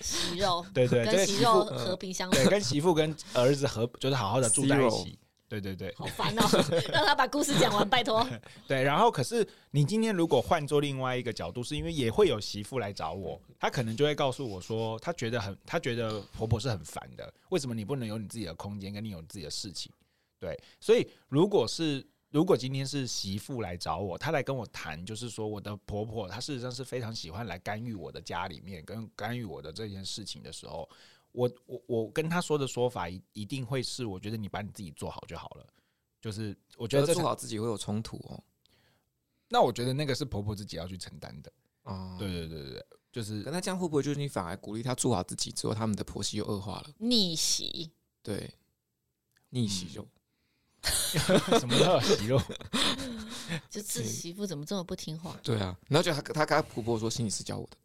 息肉，(laughs) 对对，跟媳肉和平相处，对，跟媳妇跟儿子和就是好好的住在一起。(laughs) 对对对，好烦哦！(laughs) 让他把故事讲完，拜托。对，然后可是你今天如果换做另外一个角度，是因为也会有媳妇来找我，她可能就会告诉我说，她觉得很，她觉得婆婆是很烦的，为什么你不能有你自己的空间，跟你有自己的事情？对，所以如果是如果今天是媳妇来找我，她来跟我谈，就是说我的婆婆她事实上是非常喜欢来干预我的家里面，跟干预我的这件事情的时候。我我我跟她说的说法一一定会是，我觉得你把你自己做好就好了。就是我觉得做好自己会有冲突哦。那我觉得那个是婆婆自己要去承担的。哦，对对对对，就是那这样会不会就是你反而鼓励她做好自己之后，他们的婆媳又恶化了？逆袭，对，逆袭肉，(laughs) 什么叫息肉？(laughs) 就这媳妇怎么这么不听话？对啊，然后就他他跟他婆婆说，心理师教我的。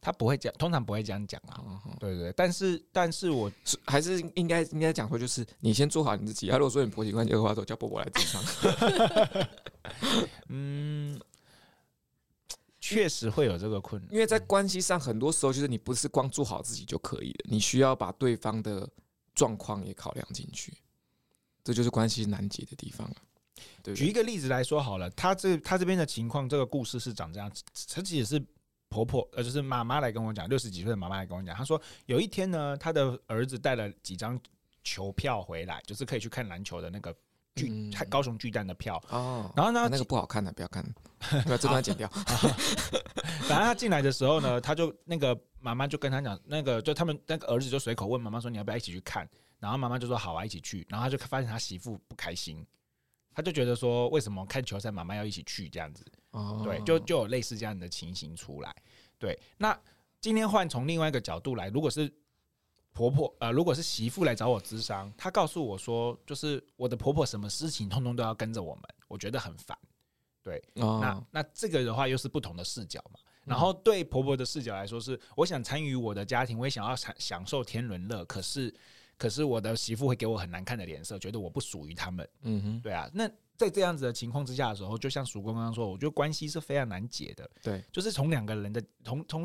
他不会讲，通常不会这样讲啊。嗯、哼对，对对，但是但是我是还是应该应该讲说，就是你先做好你自己。啊，如果说你婆媳关系恶化之后，叫婆婆来咨商。(laughs) 嗯，确实会有这个困难，因为在关系上，很多时候就是你不是光做好自己就可以了，你需要把对方的状况也考量进去，这就是关系难解的地方了。对，举一个例子来说好了，他这他这边的情况，这个故事是长这样子，其实也是。婆婆呃，就是妈妈来跟我讲，六十几岁的妈妈来跟我讲，她说有一天呢，她的儿子带了几张球票回来，就是可以去看篮球的那个巨、嗯、高雄巨蛋的票哦。然后呢，那个不好看的，不要看，(laughs) 把这段剪掉。(laughs) 反正他进来的时候呢，他就那个妈妈就跟他讲，那个就他们那个儿子就随口问妈妈说，你要不要一起去看？然后妈妈就说好啊，一起去。然后他就发现他媳妇不开心，他就觉得说，为什么看球赛妈妈要一起去这样子？哦，对，就就有类似这样的情形出来。对，那今天换从另外一个角度来，如果是婆婆呃，如果是媳妇来找我咨商，她告诉我说，就是我的婆婆什么事情通通都要跟着我们，我觉得很烦。对，哦、那那这个的话又是不同的视角嘛。然后对婆婆的视角来说是，我想参与我的家庭，我也想要享享受天伦乐，可是可是我的媳妇会给我很难看的脸色，觉得我不属于他们。嗯哼，对啊，那。在这样子的情况之下的时候，就像曙光刚刚说，我觉得关系是非常难解的。对，就是从两个人的从从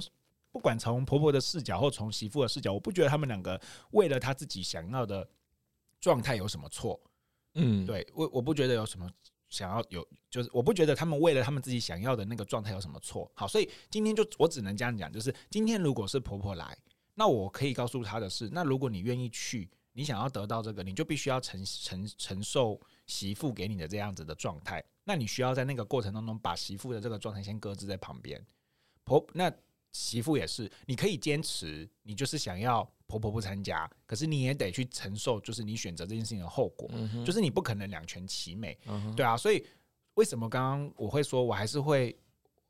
不管从婆婆的视角或从媳妇的视角，我不觉得他们两个为了他自己想要的状态有什么错。嗯，对我我不觉得有什么想要有，就是我不觉得他们为了他们自己想要的那个状态有什么错。好，所以今天就我只能这样讲，就是今天如果是婆婆来，那我可以告诉她的是，那如果你愿意去，你想要得到这个，你就必须要承承承受。媳妇给你的这样子的状态，那你需要在那个过程当中把媳妇的这个状态先搁置在旁边。婆，那媳妇也是，你可以坚持，你就是想要婆婆不参加，可是你也得去承受，就是你选择这件事情的后果，嗯、就是你不可能两全其美，嗯、对啊。所以为什么刚刚我会说我还是会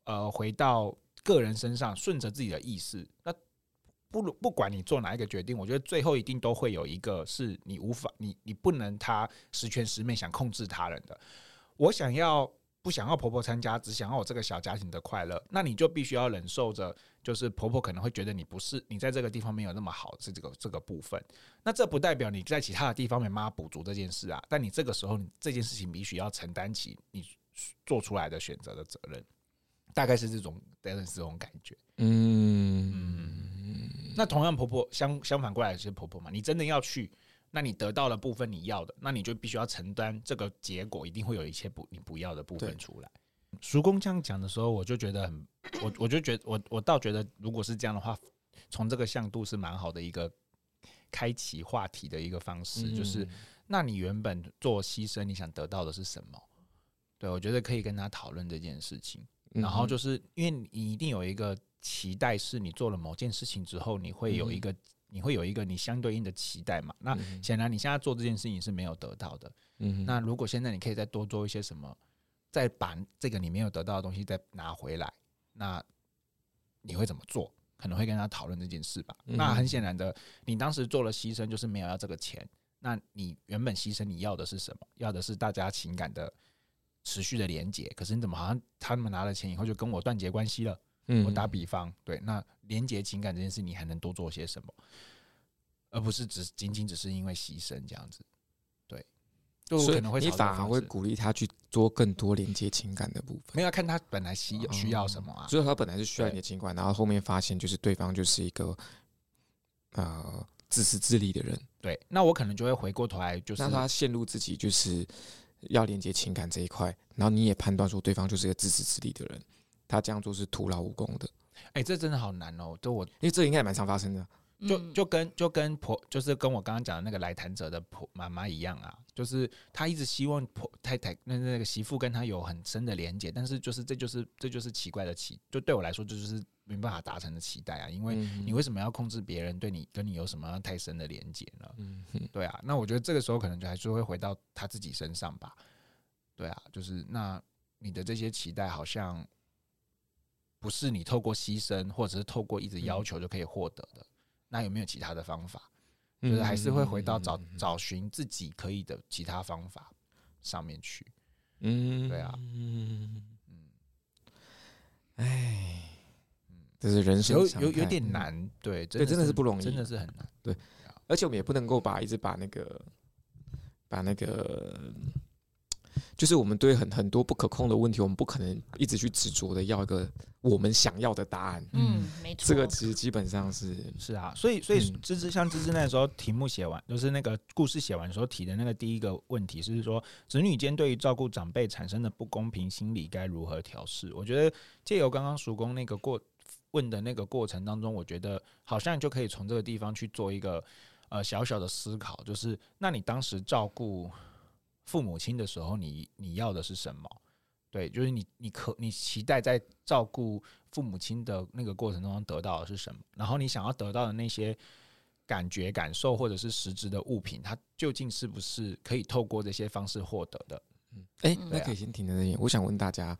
呃回到个人身上，顺着自己的意思？那。不不管你做哪一个决定，我觉得最后一定都会有一个是你无法你你不能他十全十美想控制他人的。我想要不想要婆婆参加，只想要我这个小家庭的快乐，那你就必须要忍受着，就是婆婆可能会觉得你不是你在这个地方没有那么好，是这个这个部分。那这不代表你在其他的地方没办法补足这件事啊。但你这个时候，你这件事情必须要承担起你做出来的选择的责任，大概是这种，大概是这种感觉。嗯。嗯那同样，婆婆相相反过来是婆婆嘛？你真的要去，那你得到了部分你要的，那你就必须要承担这个结果，一定会有一些不你不要的部分出来。叔公这样讲的时候，我就觉得很，我我就觉得我我倒觉得，如果是这样的话，从这个向度是蛮好的一个开启话题的一个方式，嗯、就是那你原本做牺牲，你想得到的是什么？对，我觉得可以跟他讨论这件事情。然后就是因为你一定有一个。期待是你做了某件事情之后，你会有一个，你会有一个你相对应的期待嘛？那显然你现在做这件事情是没有得到的。嗯，那如果现在你可以再多做一些什么，再把这个你没有得到的东西再拿回来，那你会怎么做？可能会跟他讨论这件事吧。那很显然的，你当时做了牺牲，就是没有要这个钱。那你原本牺牲你要的是什么？要的是大家情感的持续的连接。可是你怎么好像他们拿了钱以后就跟我断绝关系了？嗯，我打比方，对，那连接情感这件事，你还能多做些什么？而不是只仅仅只是因为牺牲这样子。对，就可能会你反而会鼓励他去做更多连接情感的部分。没有看他本来需需要什么啊？所以他本来是需要你的情感，然后后面发现就是对方就是一个呃自私自利的人。对，那我可能就会回过头来，就是让他陷入自己就是要连接情感这一块，然后你也判断说对方就是一个自私自利的人。他这样做是徒劳无功的，哎、欸，这真的好难哦！就我，因为这应该也蛮常发生的，就就跟就跟婆，就是跟我刚刚讲的那个来谈者的婆妈妈一样啊，就是她一直希望婆太太那那个媳妇跟她有很深的连接，但是就是这就是这就是奇怪的期，就对我来说这就是没办法达成的期待啊！因为你为什么要控制别人对你跟你有什么样太深的连接呢？嗯，对啊，那我觉得这个时候可能就还是会回到他自己身上吧。对啊，就是那你的这些期待好像。不是你透过牺牲或者是透过一直要求就可以获得的，那有没有其他的方法？就是还是会回到找找寻自己可以的其他方法上面去。嗯，对啊，嗯嗯，哎，这是人生有有有点难，对对，真的是不容易，真的是很难。对，而且我们也不能够把一直把那个把那个。就是我们对很很多不可控的问题，我们不可能一直去执着的要一个我们想要的答案。嗯，没错，这个其实基本上是是啊，所以所以芝芝像芝芝那时候题目写完，就是那个故事写完的时候提的那个第一个问题，是说子女间对于照顾长辈产生的不公平心理该如何调试？我觉得借由刚刚叔公那个过问的那个过程当中，我觉得好像就可以从这个地方去做一个呃小小的思考，就是那你当时照顾。父母亲的时候，你你要的是什么？对，就是你你可你期待在照顾父母亲的那个过程中得到的是什么？然后你想要得到的那些感觉、感受，或者是实质的物品，它究竟是不是可以透过这些方式获得的？嗯，哎，那可以先停在这里。我想问大家，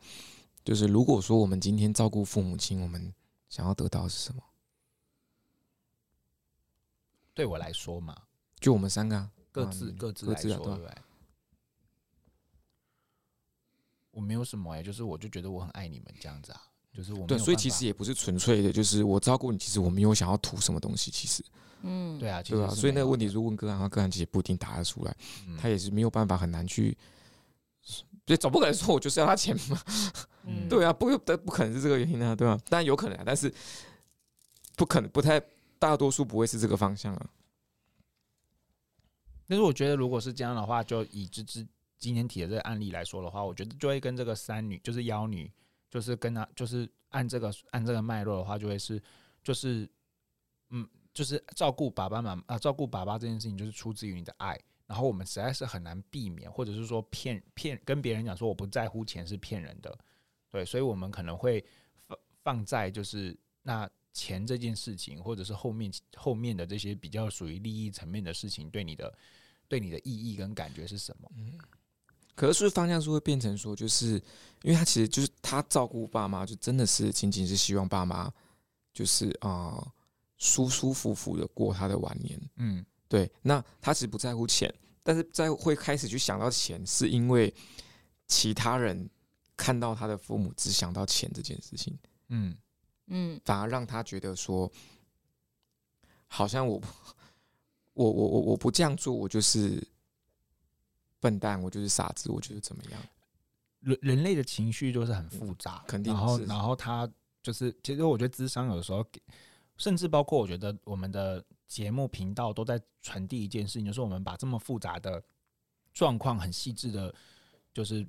就是如果说我们今天照顾父母亲，我们想要得到的是什么？对我来说嘛，就我们三个、啊、各自各自来说，对不对？我没有什么哎、欸，就是我就觉得我很爱你们这样子啊，就是我对，所以其实也不是纯粹的，就是我照顾你，其实我没有想要图什么东西，其实，嗯，对啊，对吧？所以那个问题如果问个案，个案其实不一定答得出来，嗯、他也是没有办法很难去，对，总不可能说我就是要他钱嘛，嗯、(laughs) 对啊，不不不可能是这个原因啊，对吧？当然有可能啊，但是不可能，不太大多数不会是这个方向啊。但是我觉得如果是这样的话，就以知之。今天提的这个案例来说的话，我觉得就会跟这个三女，就是妖女，就是跟她，就是按这个按这个脉络的话，就会是，就是，嗯，就是照顾爸爸妈妈啊，照顾爸爸这件事情，就是出自于你的爱。然后我们实在是很难避免，或者是说骗骗跟别人讲说我不在乎钱是骗人的，对，所以我们可能会放放在就是那钱这件事情，或者是后面后面的这些比较属于利益层面的事情，对你的对你的意义跟感觉是什么？嗯。可是方向是会变成说，就是因为他其实就是他照顾爸妈，就真的是仅仅是希望爸妈就是啊、呃、舒舒服服的过他的晚年。嗯，对。那他其实不在乎钱，但是在会开始去想到钱，是因为其他人看到他的父母只想到钱这件事情。嗯嗯，反而让他觉得说，好像我 (laughs) 我我我我不这样做，我就是。笨蛋，我就是傻子，我就是怎么样？人人类的情绪就是很复杂，肯定。然后，然后他就是，其实我觉得智商有的时候，甚至包括我觉得我们的节目频道都在传递一件事情，就是我们把这么复杂的状况很细致的，就是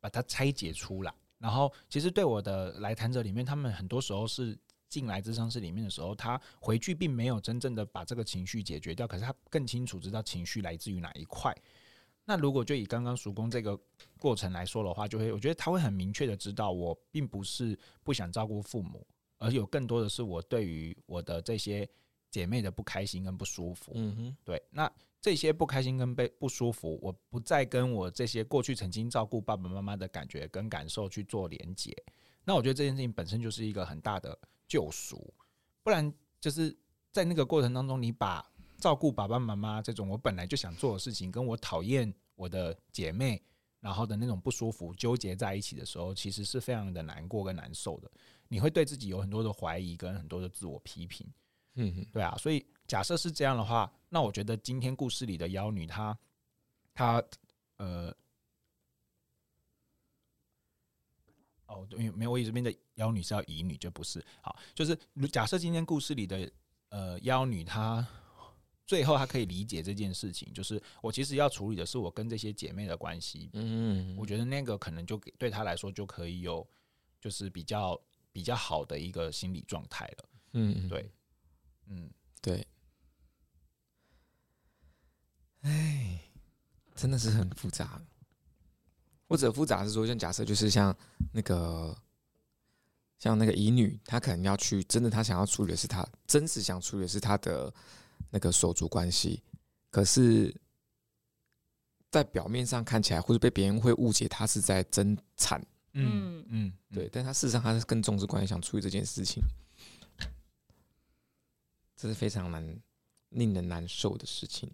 把它拆解出来。然后，其实对我的来谈者里面，他们很多时候是进来智商室里面的时候，他回去并没有真正的把这个情绪解决掉，可是他更清楚知道情绪来自于哪一块。那如果就以刚刚叔公这个过程来说的话，就会我觉得他会很明确的知道，我并不是不想照顾父母，而有更多的是我对于我的这些姐妹的不开心跟不舒服。嗯哼，对。那这些不开心跟被不舒服，我不再跟我这些过去曾经照顾爸爸妈妈的感觉跟感受去做连接。那我觉得这件事情本身就是一个很大的救赎，不然就是在那个过程当中，你把照顾爸爸妈妈这种我本来就想做的事情，跟我讨厌我的姐妹，然后的那种不舒服纠结在一起的时候，其实是非常的难过跟难受的。你会对自己有很多的怀疑跟很多的自我批评。嗯，对啊。所以假设是这样的话，那我觉得今天故事里的妖女她，她，呃，哦，对，没有，我这边的妖女是要乙女，就不是。好，就是假设今天故事里的呃妖女她。最后，他可以理解这件事情，就是我其实要处理的是我跟这些姐妹的关系。嗯，我觉得那个可能就对他来说就可以有，就是比较比较好的一个心理状态了。嗯，对，嗯，对。哎，真的是很复杂。或者复杂是说，像假设就是像那个像那个乙女，她可能要去，真的她想要处理的是她真实想处理的是她的。那个手足关系，可是，在表面上看起来，或者被别人会误解，他是在争产。嗯嗯，对，但他事实上他是更重视关系，想处理这件事情，这是非常难、令人难受的事情。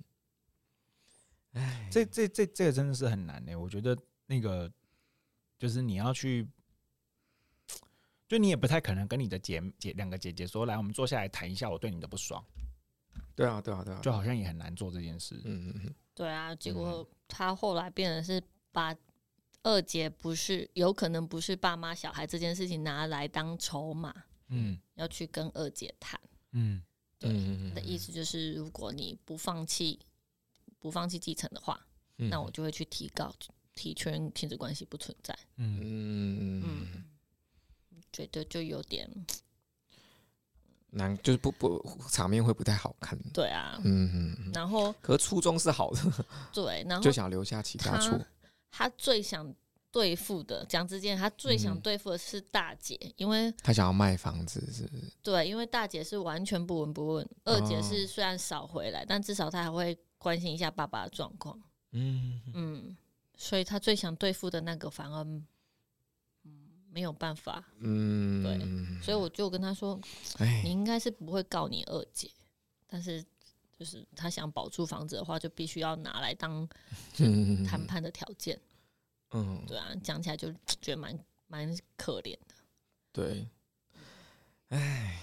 哎，这这这这个真的是很难的。我觉得那个就是你要去，就你也不太可能跟你的姐姐两个姐姐说，来，我们坐下来谈一下我对你的不爽。对啊，对啊，对啊，就好像也很难做这件事。嗯嗯嗯，对啊，结果他后来变成是把二姐不是有可能不是爸妈小孩这件事情拿来当筹码，嗯，要去跟二姐谈，嗯，对，的意思就是如果你不放弃不放弃继承的话，那我就会去提告，提确认亲子关系不存在。嗯嗯。嗯，觉得就有点。难就是不不场面会不太好看。对啊，嗯嗯，然后可是初衷是好的，对，然后就想留下其他处。他最想对付的，讲之间他最想对付的是大姐，因为他想要卖房子，是不是？对，因为大姐是完全不闻不问，二姐是虽然少回来，但至少他还会关心一下爸爸的状况。嗯嗯，所以他最想对付的那个反而。没有办法，嗯，对，所以我就跟他说，你应该是不会告你二姐，但是就是他想保住房子的话，就必须要拿来当 (laughs) 谈判的条件，嗯，对啊，讲起来就觉得蛮蛮可怜的，对，唉，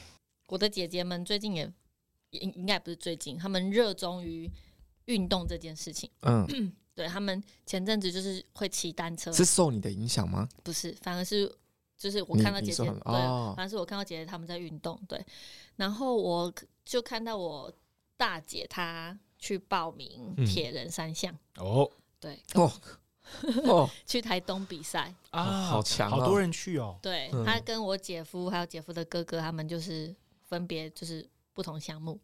我的姐姐们最近也应应该不是最近，他们热衷于运动这件事情，嗯，(clears throat) 对他们前阵子就是会骑单车，是受你的影响吗？不是，反而是。就是我看到姐姐，对，反正是我看到姐姐他们在运动，对，然后我就看到我大姐她去报名铁人三项。哦，对哦哦，(laughs) 去台东比赛。啊，好强，好多人去哦，对，她跟我姐夫还有姐夫的哥哥，他们就是分别就是不同项目，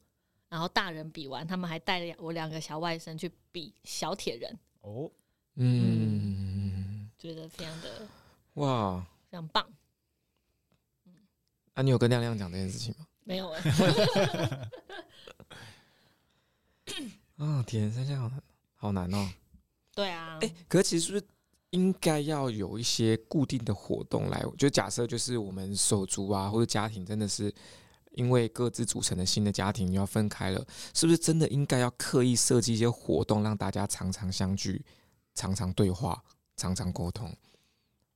然后大人比完，他们还带了我两个小外甥去比小铁人哦，嗯，觉得非常的哇。非常棒。嗯，啊，你有跟亮亮讲这件事情吗？没有哎。(laughs) 啊，铁人三项好难，好难哦。对啊。哎，可是其实是不是应该要有一些固定的活动来？就假设就是我们手足啊，或者家庭真的是因为各自组成的新的家庭要分开了，是不是真的应该要刻意设计一些活动，让大家常常相聚、常常对话、常常沟通？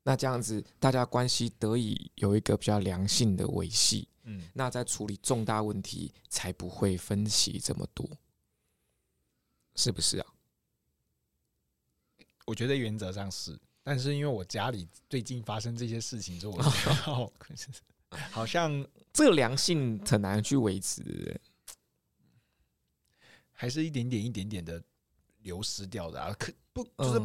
那这样子，大家关系得以有一个比较良性的维系，嗯，那在处理重大问题才不会分歧这么多，是不是啊？我觉得原则上是，但是因为我家里最近发生这些事情之后，我觉得 (laughs) (laughs) 好像这个良性很难去维持，还是一点点、一点点的流失掉的啊，可不就是。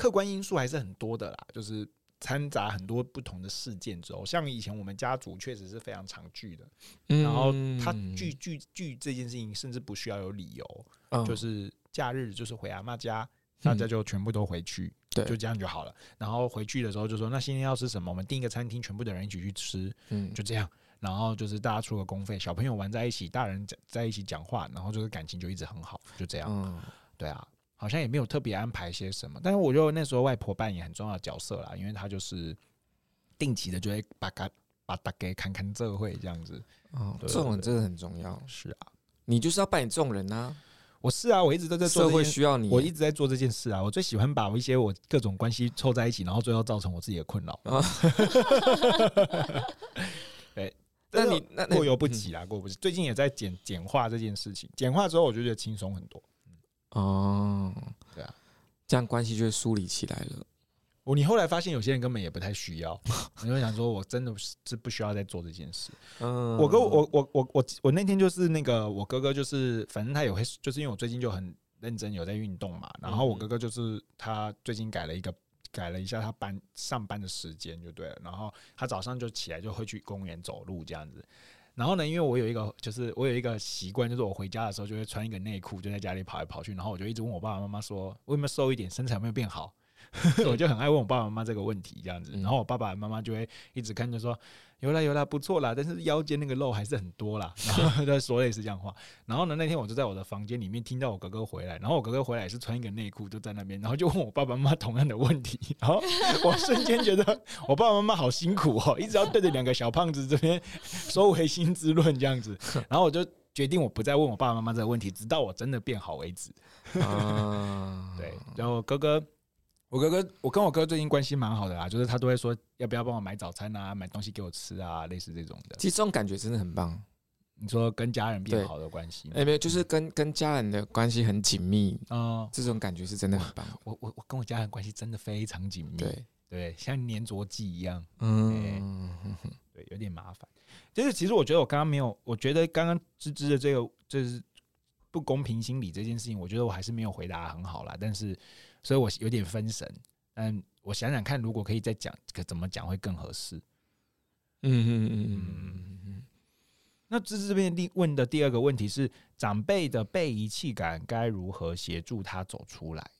嗯客观因素还是很多的啦，就是掺杂很多不同的事件之后，像以前我们家族确实是非常常聚的，嗯、然后他聚聚聚这件事情甚至不需要有理由，嗯、就是假日就是回阿妈家，大家就全部都回去，对、嗯，就这样就好了。然后回去的时候就说，那今天要吃什么？我们订一个餐厅，全部的人一起去吃，嗯，就这样。然后就是大家出个公费，小朋友玩在一起，大人在在一起讲话，然后就是感情就一直很好，就这样。嗯、对啊。好像也没有特别安排些什么，但是我觉得那时候外婆扮演很重要的角色啦，因为她就是定期的就会把把把大家看看这会这样子。哦，这种真的很重要。是啊，你就是要扮演这种人呐、啊。我是啊，我一直都在做，社会需要你，我一直在做这件事啊。我最喜欢把一些我各种关系凑在一起，然后最后造成我自己的困扰。啊，(laughs) 对，那你那过犹不及啦，过不及。最近也在简简化这件事情，简化之后我就觉得轻松很多。哦，对啊，这样关系就会梳理起来了。我你后来发现有些人根本也不太需要，(laughs) 你会想说，我真的是不需要再做这件事。嗯，我哥，我我我我我那天就是那个我哥哥，就是反正他也会，就是因为我最近就很认真有在运动嘛，然后我哥哥就是他最近改了一个改了一下他班上班的时间就对了，然后他早上就起来就会去公园走路这样子，然后呢，因为我有一个就是我有一个习惯，就是我回家的时候就会穿一个内裤就在家里跑来跑去，然后我就一直问我爸爸妈妈说，我有没有瘦一点，身材有没有变好？(laughs) 我就很爱问我爸爸妈妈这个问题，这样子，然后我爸爸妈妈就会一直看着说，有啦有啦，不错啦，但是腰间那个肉还是很多啦，(laughs) 然后他说类似这样话。然后呢，那天我就在我的房间里面听到我哥哥回来，然后我哥哥回来也是穿一个内裤就在那边，然后就问我爸爸妈妈同样的问题，然后我瞬间觉得我爸爸妈妈好辛苦哦，一直要对着两个小胖子这边说唯心之论这样子，(laughs) 然后我就决定我不再问我爸爸妈妈这个问题，直到我真的变好为止。啊，对，然后哥哥。我哥哥，我跟我哥最近关系蛮好的啦，就是他都会说要不要帮我买早餐啊，买东西给我吃啊，类似这种的。其实这种感觉真的很棒。你说跟家人变好的关系？哎，没有，就是跟跟家人的关系很紧密啊，这种感觉是真的很棒。我我我跟我家人关系真的非常紧密，对对，像粘着剂一样。嗯，(laughs) 对，有点麻烦。就是其实我觉得我刚刚没有，我觉得刚刚芝芝的这个就是不公平心理这件事情，我觉得我还是没有回答很好啦，但是。所以我有点分神，嗯，我想想看，如果可以再讲，可怎么讲会更合适？嗯嗯嗯嗯嗯。那这这边第问的第二个问题是，长辈的被遗弃感该如何协助他走出来？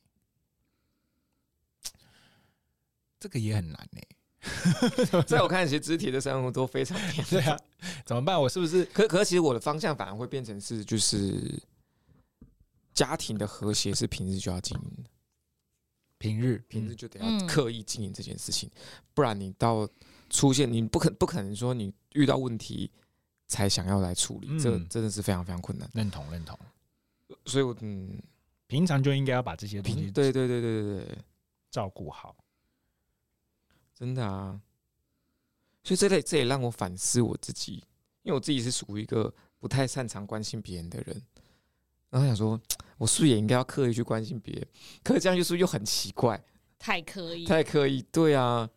这个也很难呢、欸。(laughs) 在我看，其实肢体的生活都非常对啊，怎么办？我是不是？可可，其实我的方向反而会变成是，就是家庭的和谐是平日就要经营的。平日平日就得要刻意经营这件事情，不然你到出现你不可不可能说你遇到问题才想要来处理，这真的是非常非常困难。认同认同，所以我嗯，平常就应该要把这些东西对对对对对对照顾好，真的啊。所以这类这也让我反思我自己，因为我自己是属于一个不太擅长关心别人的人。然后想说，我是不是也应该要刻意去关心别人？可是这样就是又很奇怪，太刻意，太刻意，对啊，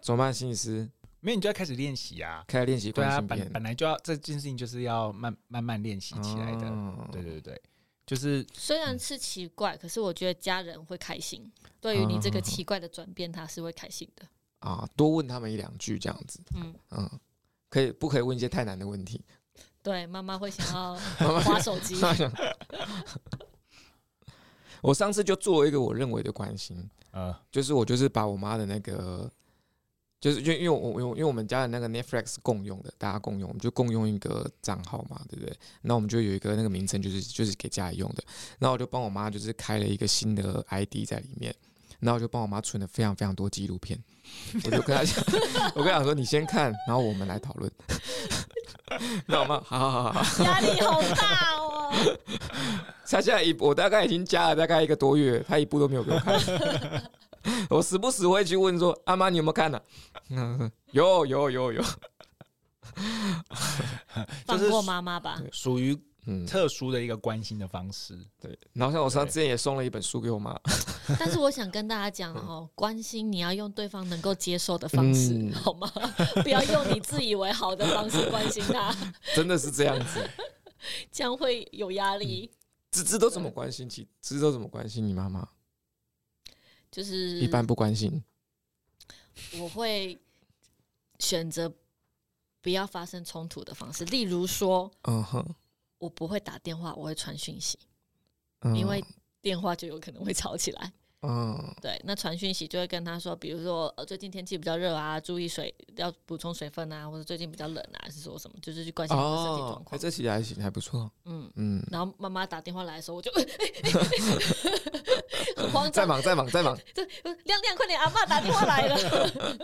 怎么办？心理师，没有你就要开始练习啊，开始练习关心别人。对啊，本本来就要这件事情就是要慢慢慢练习起来的。哦、对对对，就是虽然是奇怪，可是我觉得家人会开心。对于你这个奇怪的转变，他是会开心的啊。多问他们一两句这样子，嗯嗯，可以不可以问一些太难的问题？对，妈妈会想要 (laughs) 滑手机。我上次就做了一个我认为的关心，呃，就是我就是把我妈的那个，就是因为因为我因为我们家的那个 Netflix 共用的，大家共用，我们就共用一个账号嘛，对不对？那我们就有一个那个名称，就是就是给家里用的。然后我就帮我妈就是开了一个新的 ID 在里面，然后我就帮我妈存了非常非常多纪录片。我就跟她讲，(laughs) 我跟她说，你先看，然后我们来讨论。那我妈，好好好好，压力好大哦。(laughs) 他现在一，我大概已经加了大概一个多月，他一部都没有给我看。(laughs) 我时不时会去问说：“阿妈，你有没有看 (laughs) 呢？”有有有有。放过妈妈吧，属于。嗯，特殊的一个关心的方式，对。然后像我上之前也送了一本书给我妈，(laughs) 但是我想跟大家讲哦，关心你要用对方能够接受的方式，嗯、好吗？(laughs) 不要用你自以为好的方式关心他。(laughs) 真的是这样子，这样会有压力。芝、嗯、芝都怎么关心？其芝芝都怎么关心你妈妈？就是一般不关心。我会选择不要发生冲突的方式，例如说，嗯哼。我不会打电话，我会传讯息，嗯、因为电话就有可能会吵起来。嗯，对，那传讯息就会跟他说，比如说呃，最近天气比较热啊，注意水要补充水分啊，或者最近比较冷啊，还是说什么，就是去关心他的身体状况。哎、哦，这其实还行，还不错。嗯嗯。嗯然后妈妈打电话来的时候，我就 (laughs) 很慌张，在忙，在忙，在忙。对，亮亮，快点，阿嬷打电话来了。(laughs)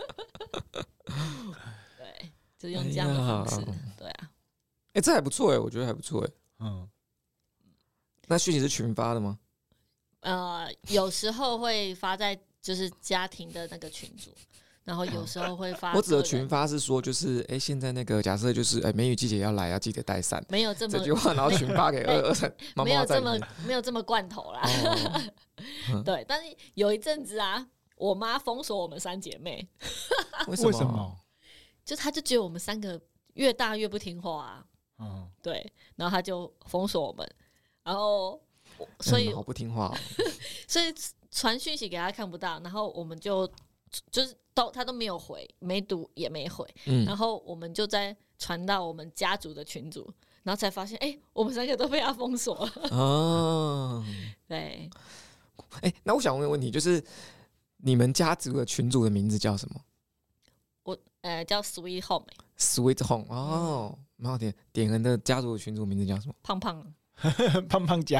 对，就用这样的方式。哎、对啊。哎，这还不错哎，我觉得还不错哎。嗯，那讯息是群发的吗？呃，有时候会发在就是家庭的那个群组，然后有时候会发。我指的群发是说，就是哎、欸，现在那个假设就是哎，梅雨季节要来，要记得带伞。没有这么这句话，然后群发给 (laughs) 二二。没有这么没有这么罐头啦。哦、(laughs) 对，但是有一阵子啊，我妈封锁我们三姐妹。为什么？就她就觉得我们三个越大越不听话啊。嗯，对，然后他就封锁我们，然后。所以、嗯、好不听话、哦，(laughs) 所以传讯息给他看不到，然后我们就就是都他都没有回，没读也没回，嗯、然后我们就在传到我们家族的群组，然后才发现，(laughs) 哎、欸，我们三个都被他封锁了。哦，(laughs) 对，哎、欸，那我想问个问题，就是你们家族的群组的名字叫什么？我呃叫 Sweet Home，Sweet Home 哦，蛮好听。点恩的家族的群主名字叫什么？胖胖。(laughs) 胖胖家，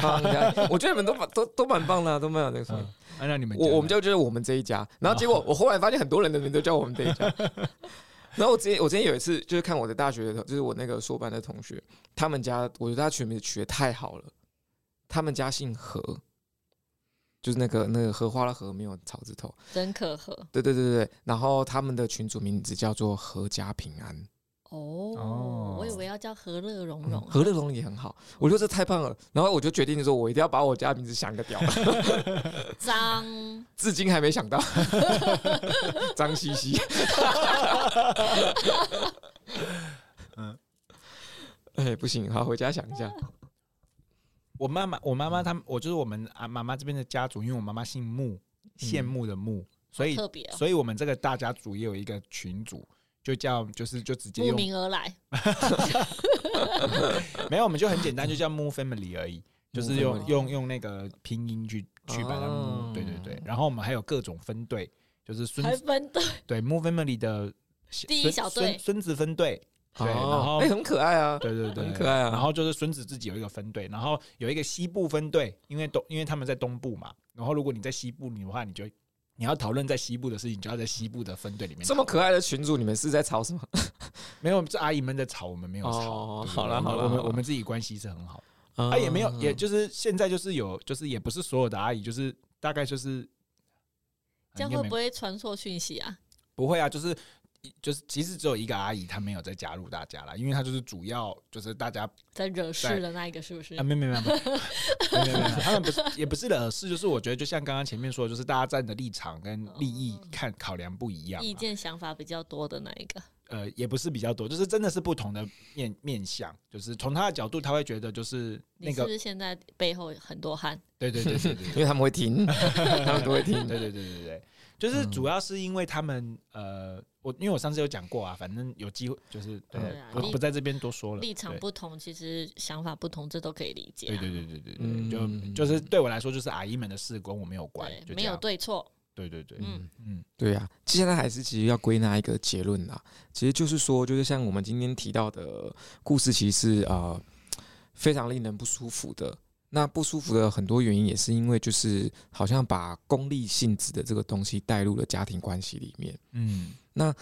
我觉得你们都蛮都都蛮棒的，都蛮有那个。按照你们，我我们就觉得我们这一家，然后结果我后来发现很多人的名都叫我们这一家。(laughs) 然后我之前我之前有一次就是看我的大学的，就是我那个硕班的同学，他们家我觉得他取名字取的太好了，他们家姓何，就是那个那个荷花的荷没有草字头，真可和。对对对对对，然后他们的群主名字叫做阖家平安。哦，oh, 我以为要叫和乐融融，和乐融融也很好，我觉得这太棒了。然后我就决定说，我一定要把我家名字想个屌。张，(laughs) 至今还没想到。(laughs) 张西西。(laughs) 嗯，哎，不行，好，回家想一下。我妈妈，我妈妈，她们，我就是我们啊妈妈这边的家族，因为我妈妈姓穆，羡慕的穆，所以特别，所以我们这个大家族也有一个群组。就叫就是就直接用慕名而来，(laughs) 没有，我们就很简单，就叫 Mu Family 而已，就是用用用那个拼音去去把它，oh. 对对对。然后我们还有各种分队，就是孙子分队，对 Mu Family 的第一小队孙子分队，对，然后哎很可爱啊，对对对，很可爱啊。然后就是孙子自己有一个分队，然后有一个西部分队，因为东因为他们在东部嘛，然后如果你在西部你的话，你就。你要讨论在西部的事情，就要在西部的分队里面。这么可爱的群主，你们是在吵什么？(laughs) 没有，这阿姨们在吵，我们没有吵。哦，好了好了，我们我们自己关系是很好。啊，也没有，也就是现在就是有，就是也不是所有的阿姨，就是大概就是这样会不会传错讯息啊？不会啊，就是。就是其实只有一个阿姨，她没有再加入大家了，因为她就是主要就是大家在惹事的那一个，是不是？啊，没没没没没没没，他们不是也不是惹事，就是我觉得就像刚刚前面说的，就是大家站的立场跟利益看考量不一样，意见想法比较多的那一个。呃，也不是比较多，就是真的是不同的面面相，就是从他的角度，他会觉得就是那个是不是现在背后很多汗？对对对对对，(laughs) 因为他们会听，(laughs) 他们都会听，对对对对对，就是主要是因为他们呃。我因为我上次有讲过啊，反正有机会就是对，我不在这边多说了。立场不同，其实想法不同，这都可以理解。对对对对对对，就就是对我来说，就是阿姨们的事跟我没有关，没有对错。对对对，嗯嗯，对呀。现在还是其实要归纳一个结论啦，其实就是说，就是像我们今天提到的故事，其实是呃非常令人不舒服的。那不舒服的很多原因，也是因为就是好像把功利性质的这个东西带入了家庭关系里面。嗯。那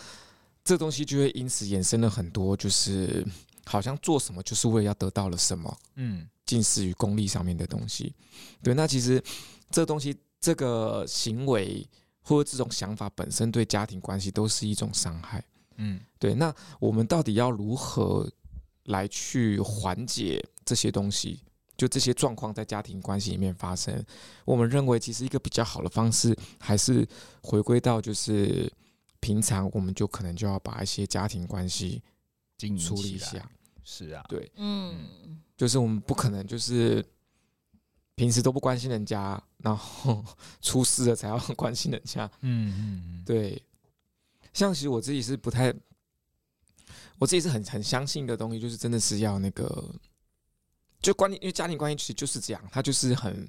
这东西就会因此衍生了很多，就是好像做什么就是为了要得到了什么，嗯，近似于功利上面的东西。对，那其实这东西、这个行为或者这种想法本身对家庭关系都是一种伤害，嗯，对。那我们到底要如何来去缓解这些东西？就这些状况在家庭关系里面发生，我们认为其实一个比较好的方式，还是回归到就是。平常我们就可能就要把一些家庭关系处理一下，是啊，对，嗯，就是我们不可能就是平时都不关心人家，然后 (laughs) 出事了才要 (laughs) 关心人家，嗯嗯，对。像其实我自己是不太，我自己是很很相信的东西，就是真的是要那个，就关系，因为家庭关系其实就是这样，它就是很，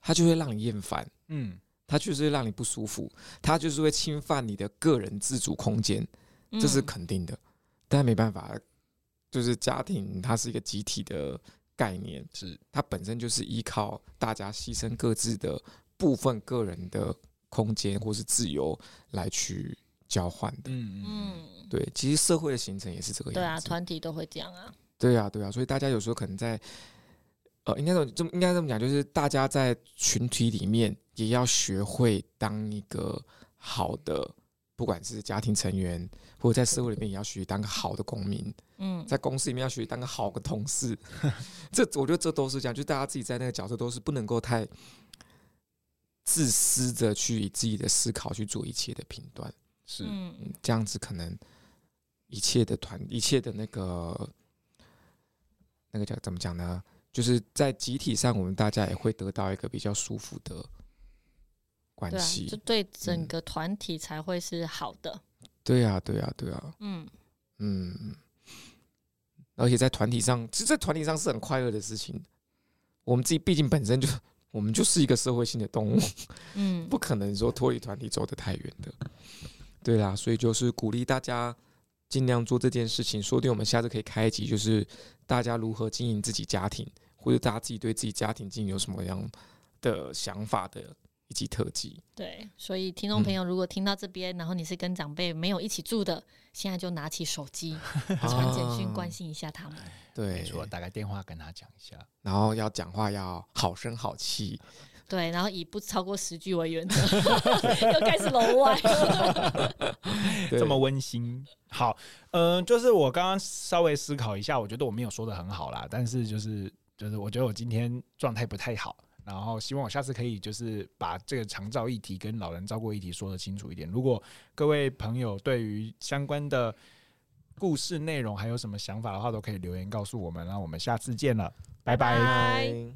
它就会让你厌烦，嗯。它就是会让你不舒服，它就是会侵犯你的个人自主空间，这是肯定的。嗯、但没办法，就是家庭它是一个集体的概念，是它本身就是依靠大家牺牲各自的部分个人的空间或是自由来去交换的。嗯嗯，对，其实社会的形成也是这个样子。对啊，团体都会这样啊。对啊，对啊，所以大家有时候可能在，呃，应该这么应该这么讲，就是大家在群体里面也要学会当一个好的，不管是家庭成员，或者在社会里面也要学习当个好的公民。嗯，在公司里面要学习当个好的同事。(laughs) 这我觉得这都是这样，就大家自己在那个角色都是不能够太自私的去以自己的思考去做一切的评断。是，嗯，这样子可能一切的团，一切的那个。那个叫怎么讲呢？就是在集体上，我们大家也会得到一个比较舒服的关系，啊，就对整个团体才会是好的。嗯、对啊，对啊，对啊。嗯嗯，而且在团体上，其实，在团体上是很快乐的事情。我们自己毕竟本身就，我们就是一个社会性的动物，嗯，(laughs) 不可能说脱离团体走得太远的。对啦，所以就是鼓励大家。尽量做这件事情，说不定我们下次可以开一集，就是大家如何经营自己家庭，或者大家自己对自己家庭经营有什么样的想法的一集特辑。对，所以听众朋友如果听到这边，嗯、然后你是跟长辈没有一起住的，现在就拿起手机传简讯关心一下他们。对，说打个电话跟他讲一下，然后要讲话要好声好气。对，然后以不超过十句为原则，(laughs) 又开始楼外，(laughs) 这么温馨。好，嗯、呃，就是我刚刚稍微思考一下，我觉得我没有说的很好啦，但是就是就是我觉得我今天状态不太好，然后希望我下次可以就是把这个长照议题跟老人照顾议题说的清楚一点。如果各位朋友对于相关的故事内容还有什么想法的话，都可以留言告诉我们。那我们下次见了，拜拜。拜拜。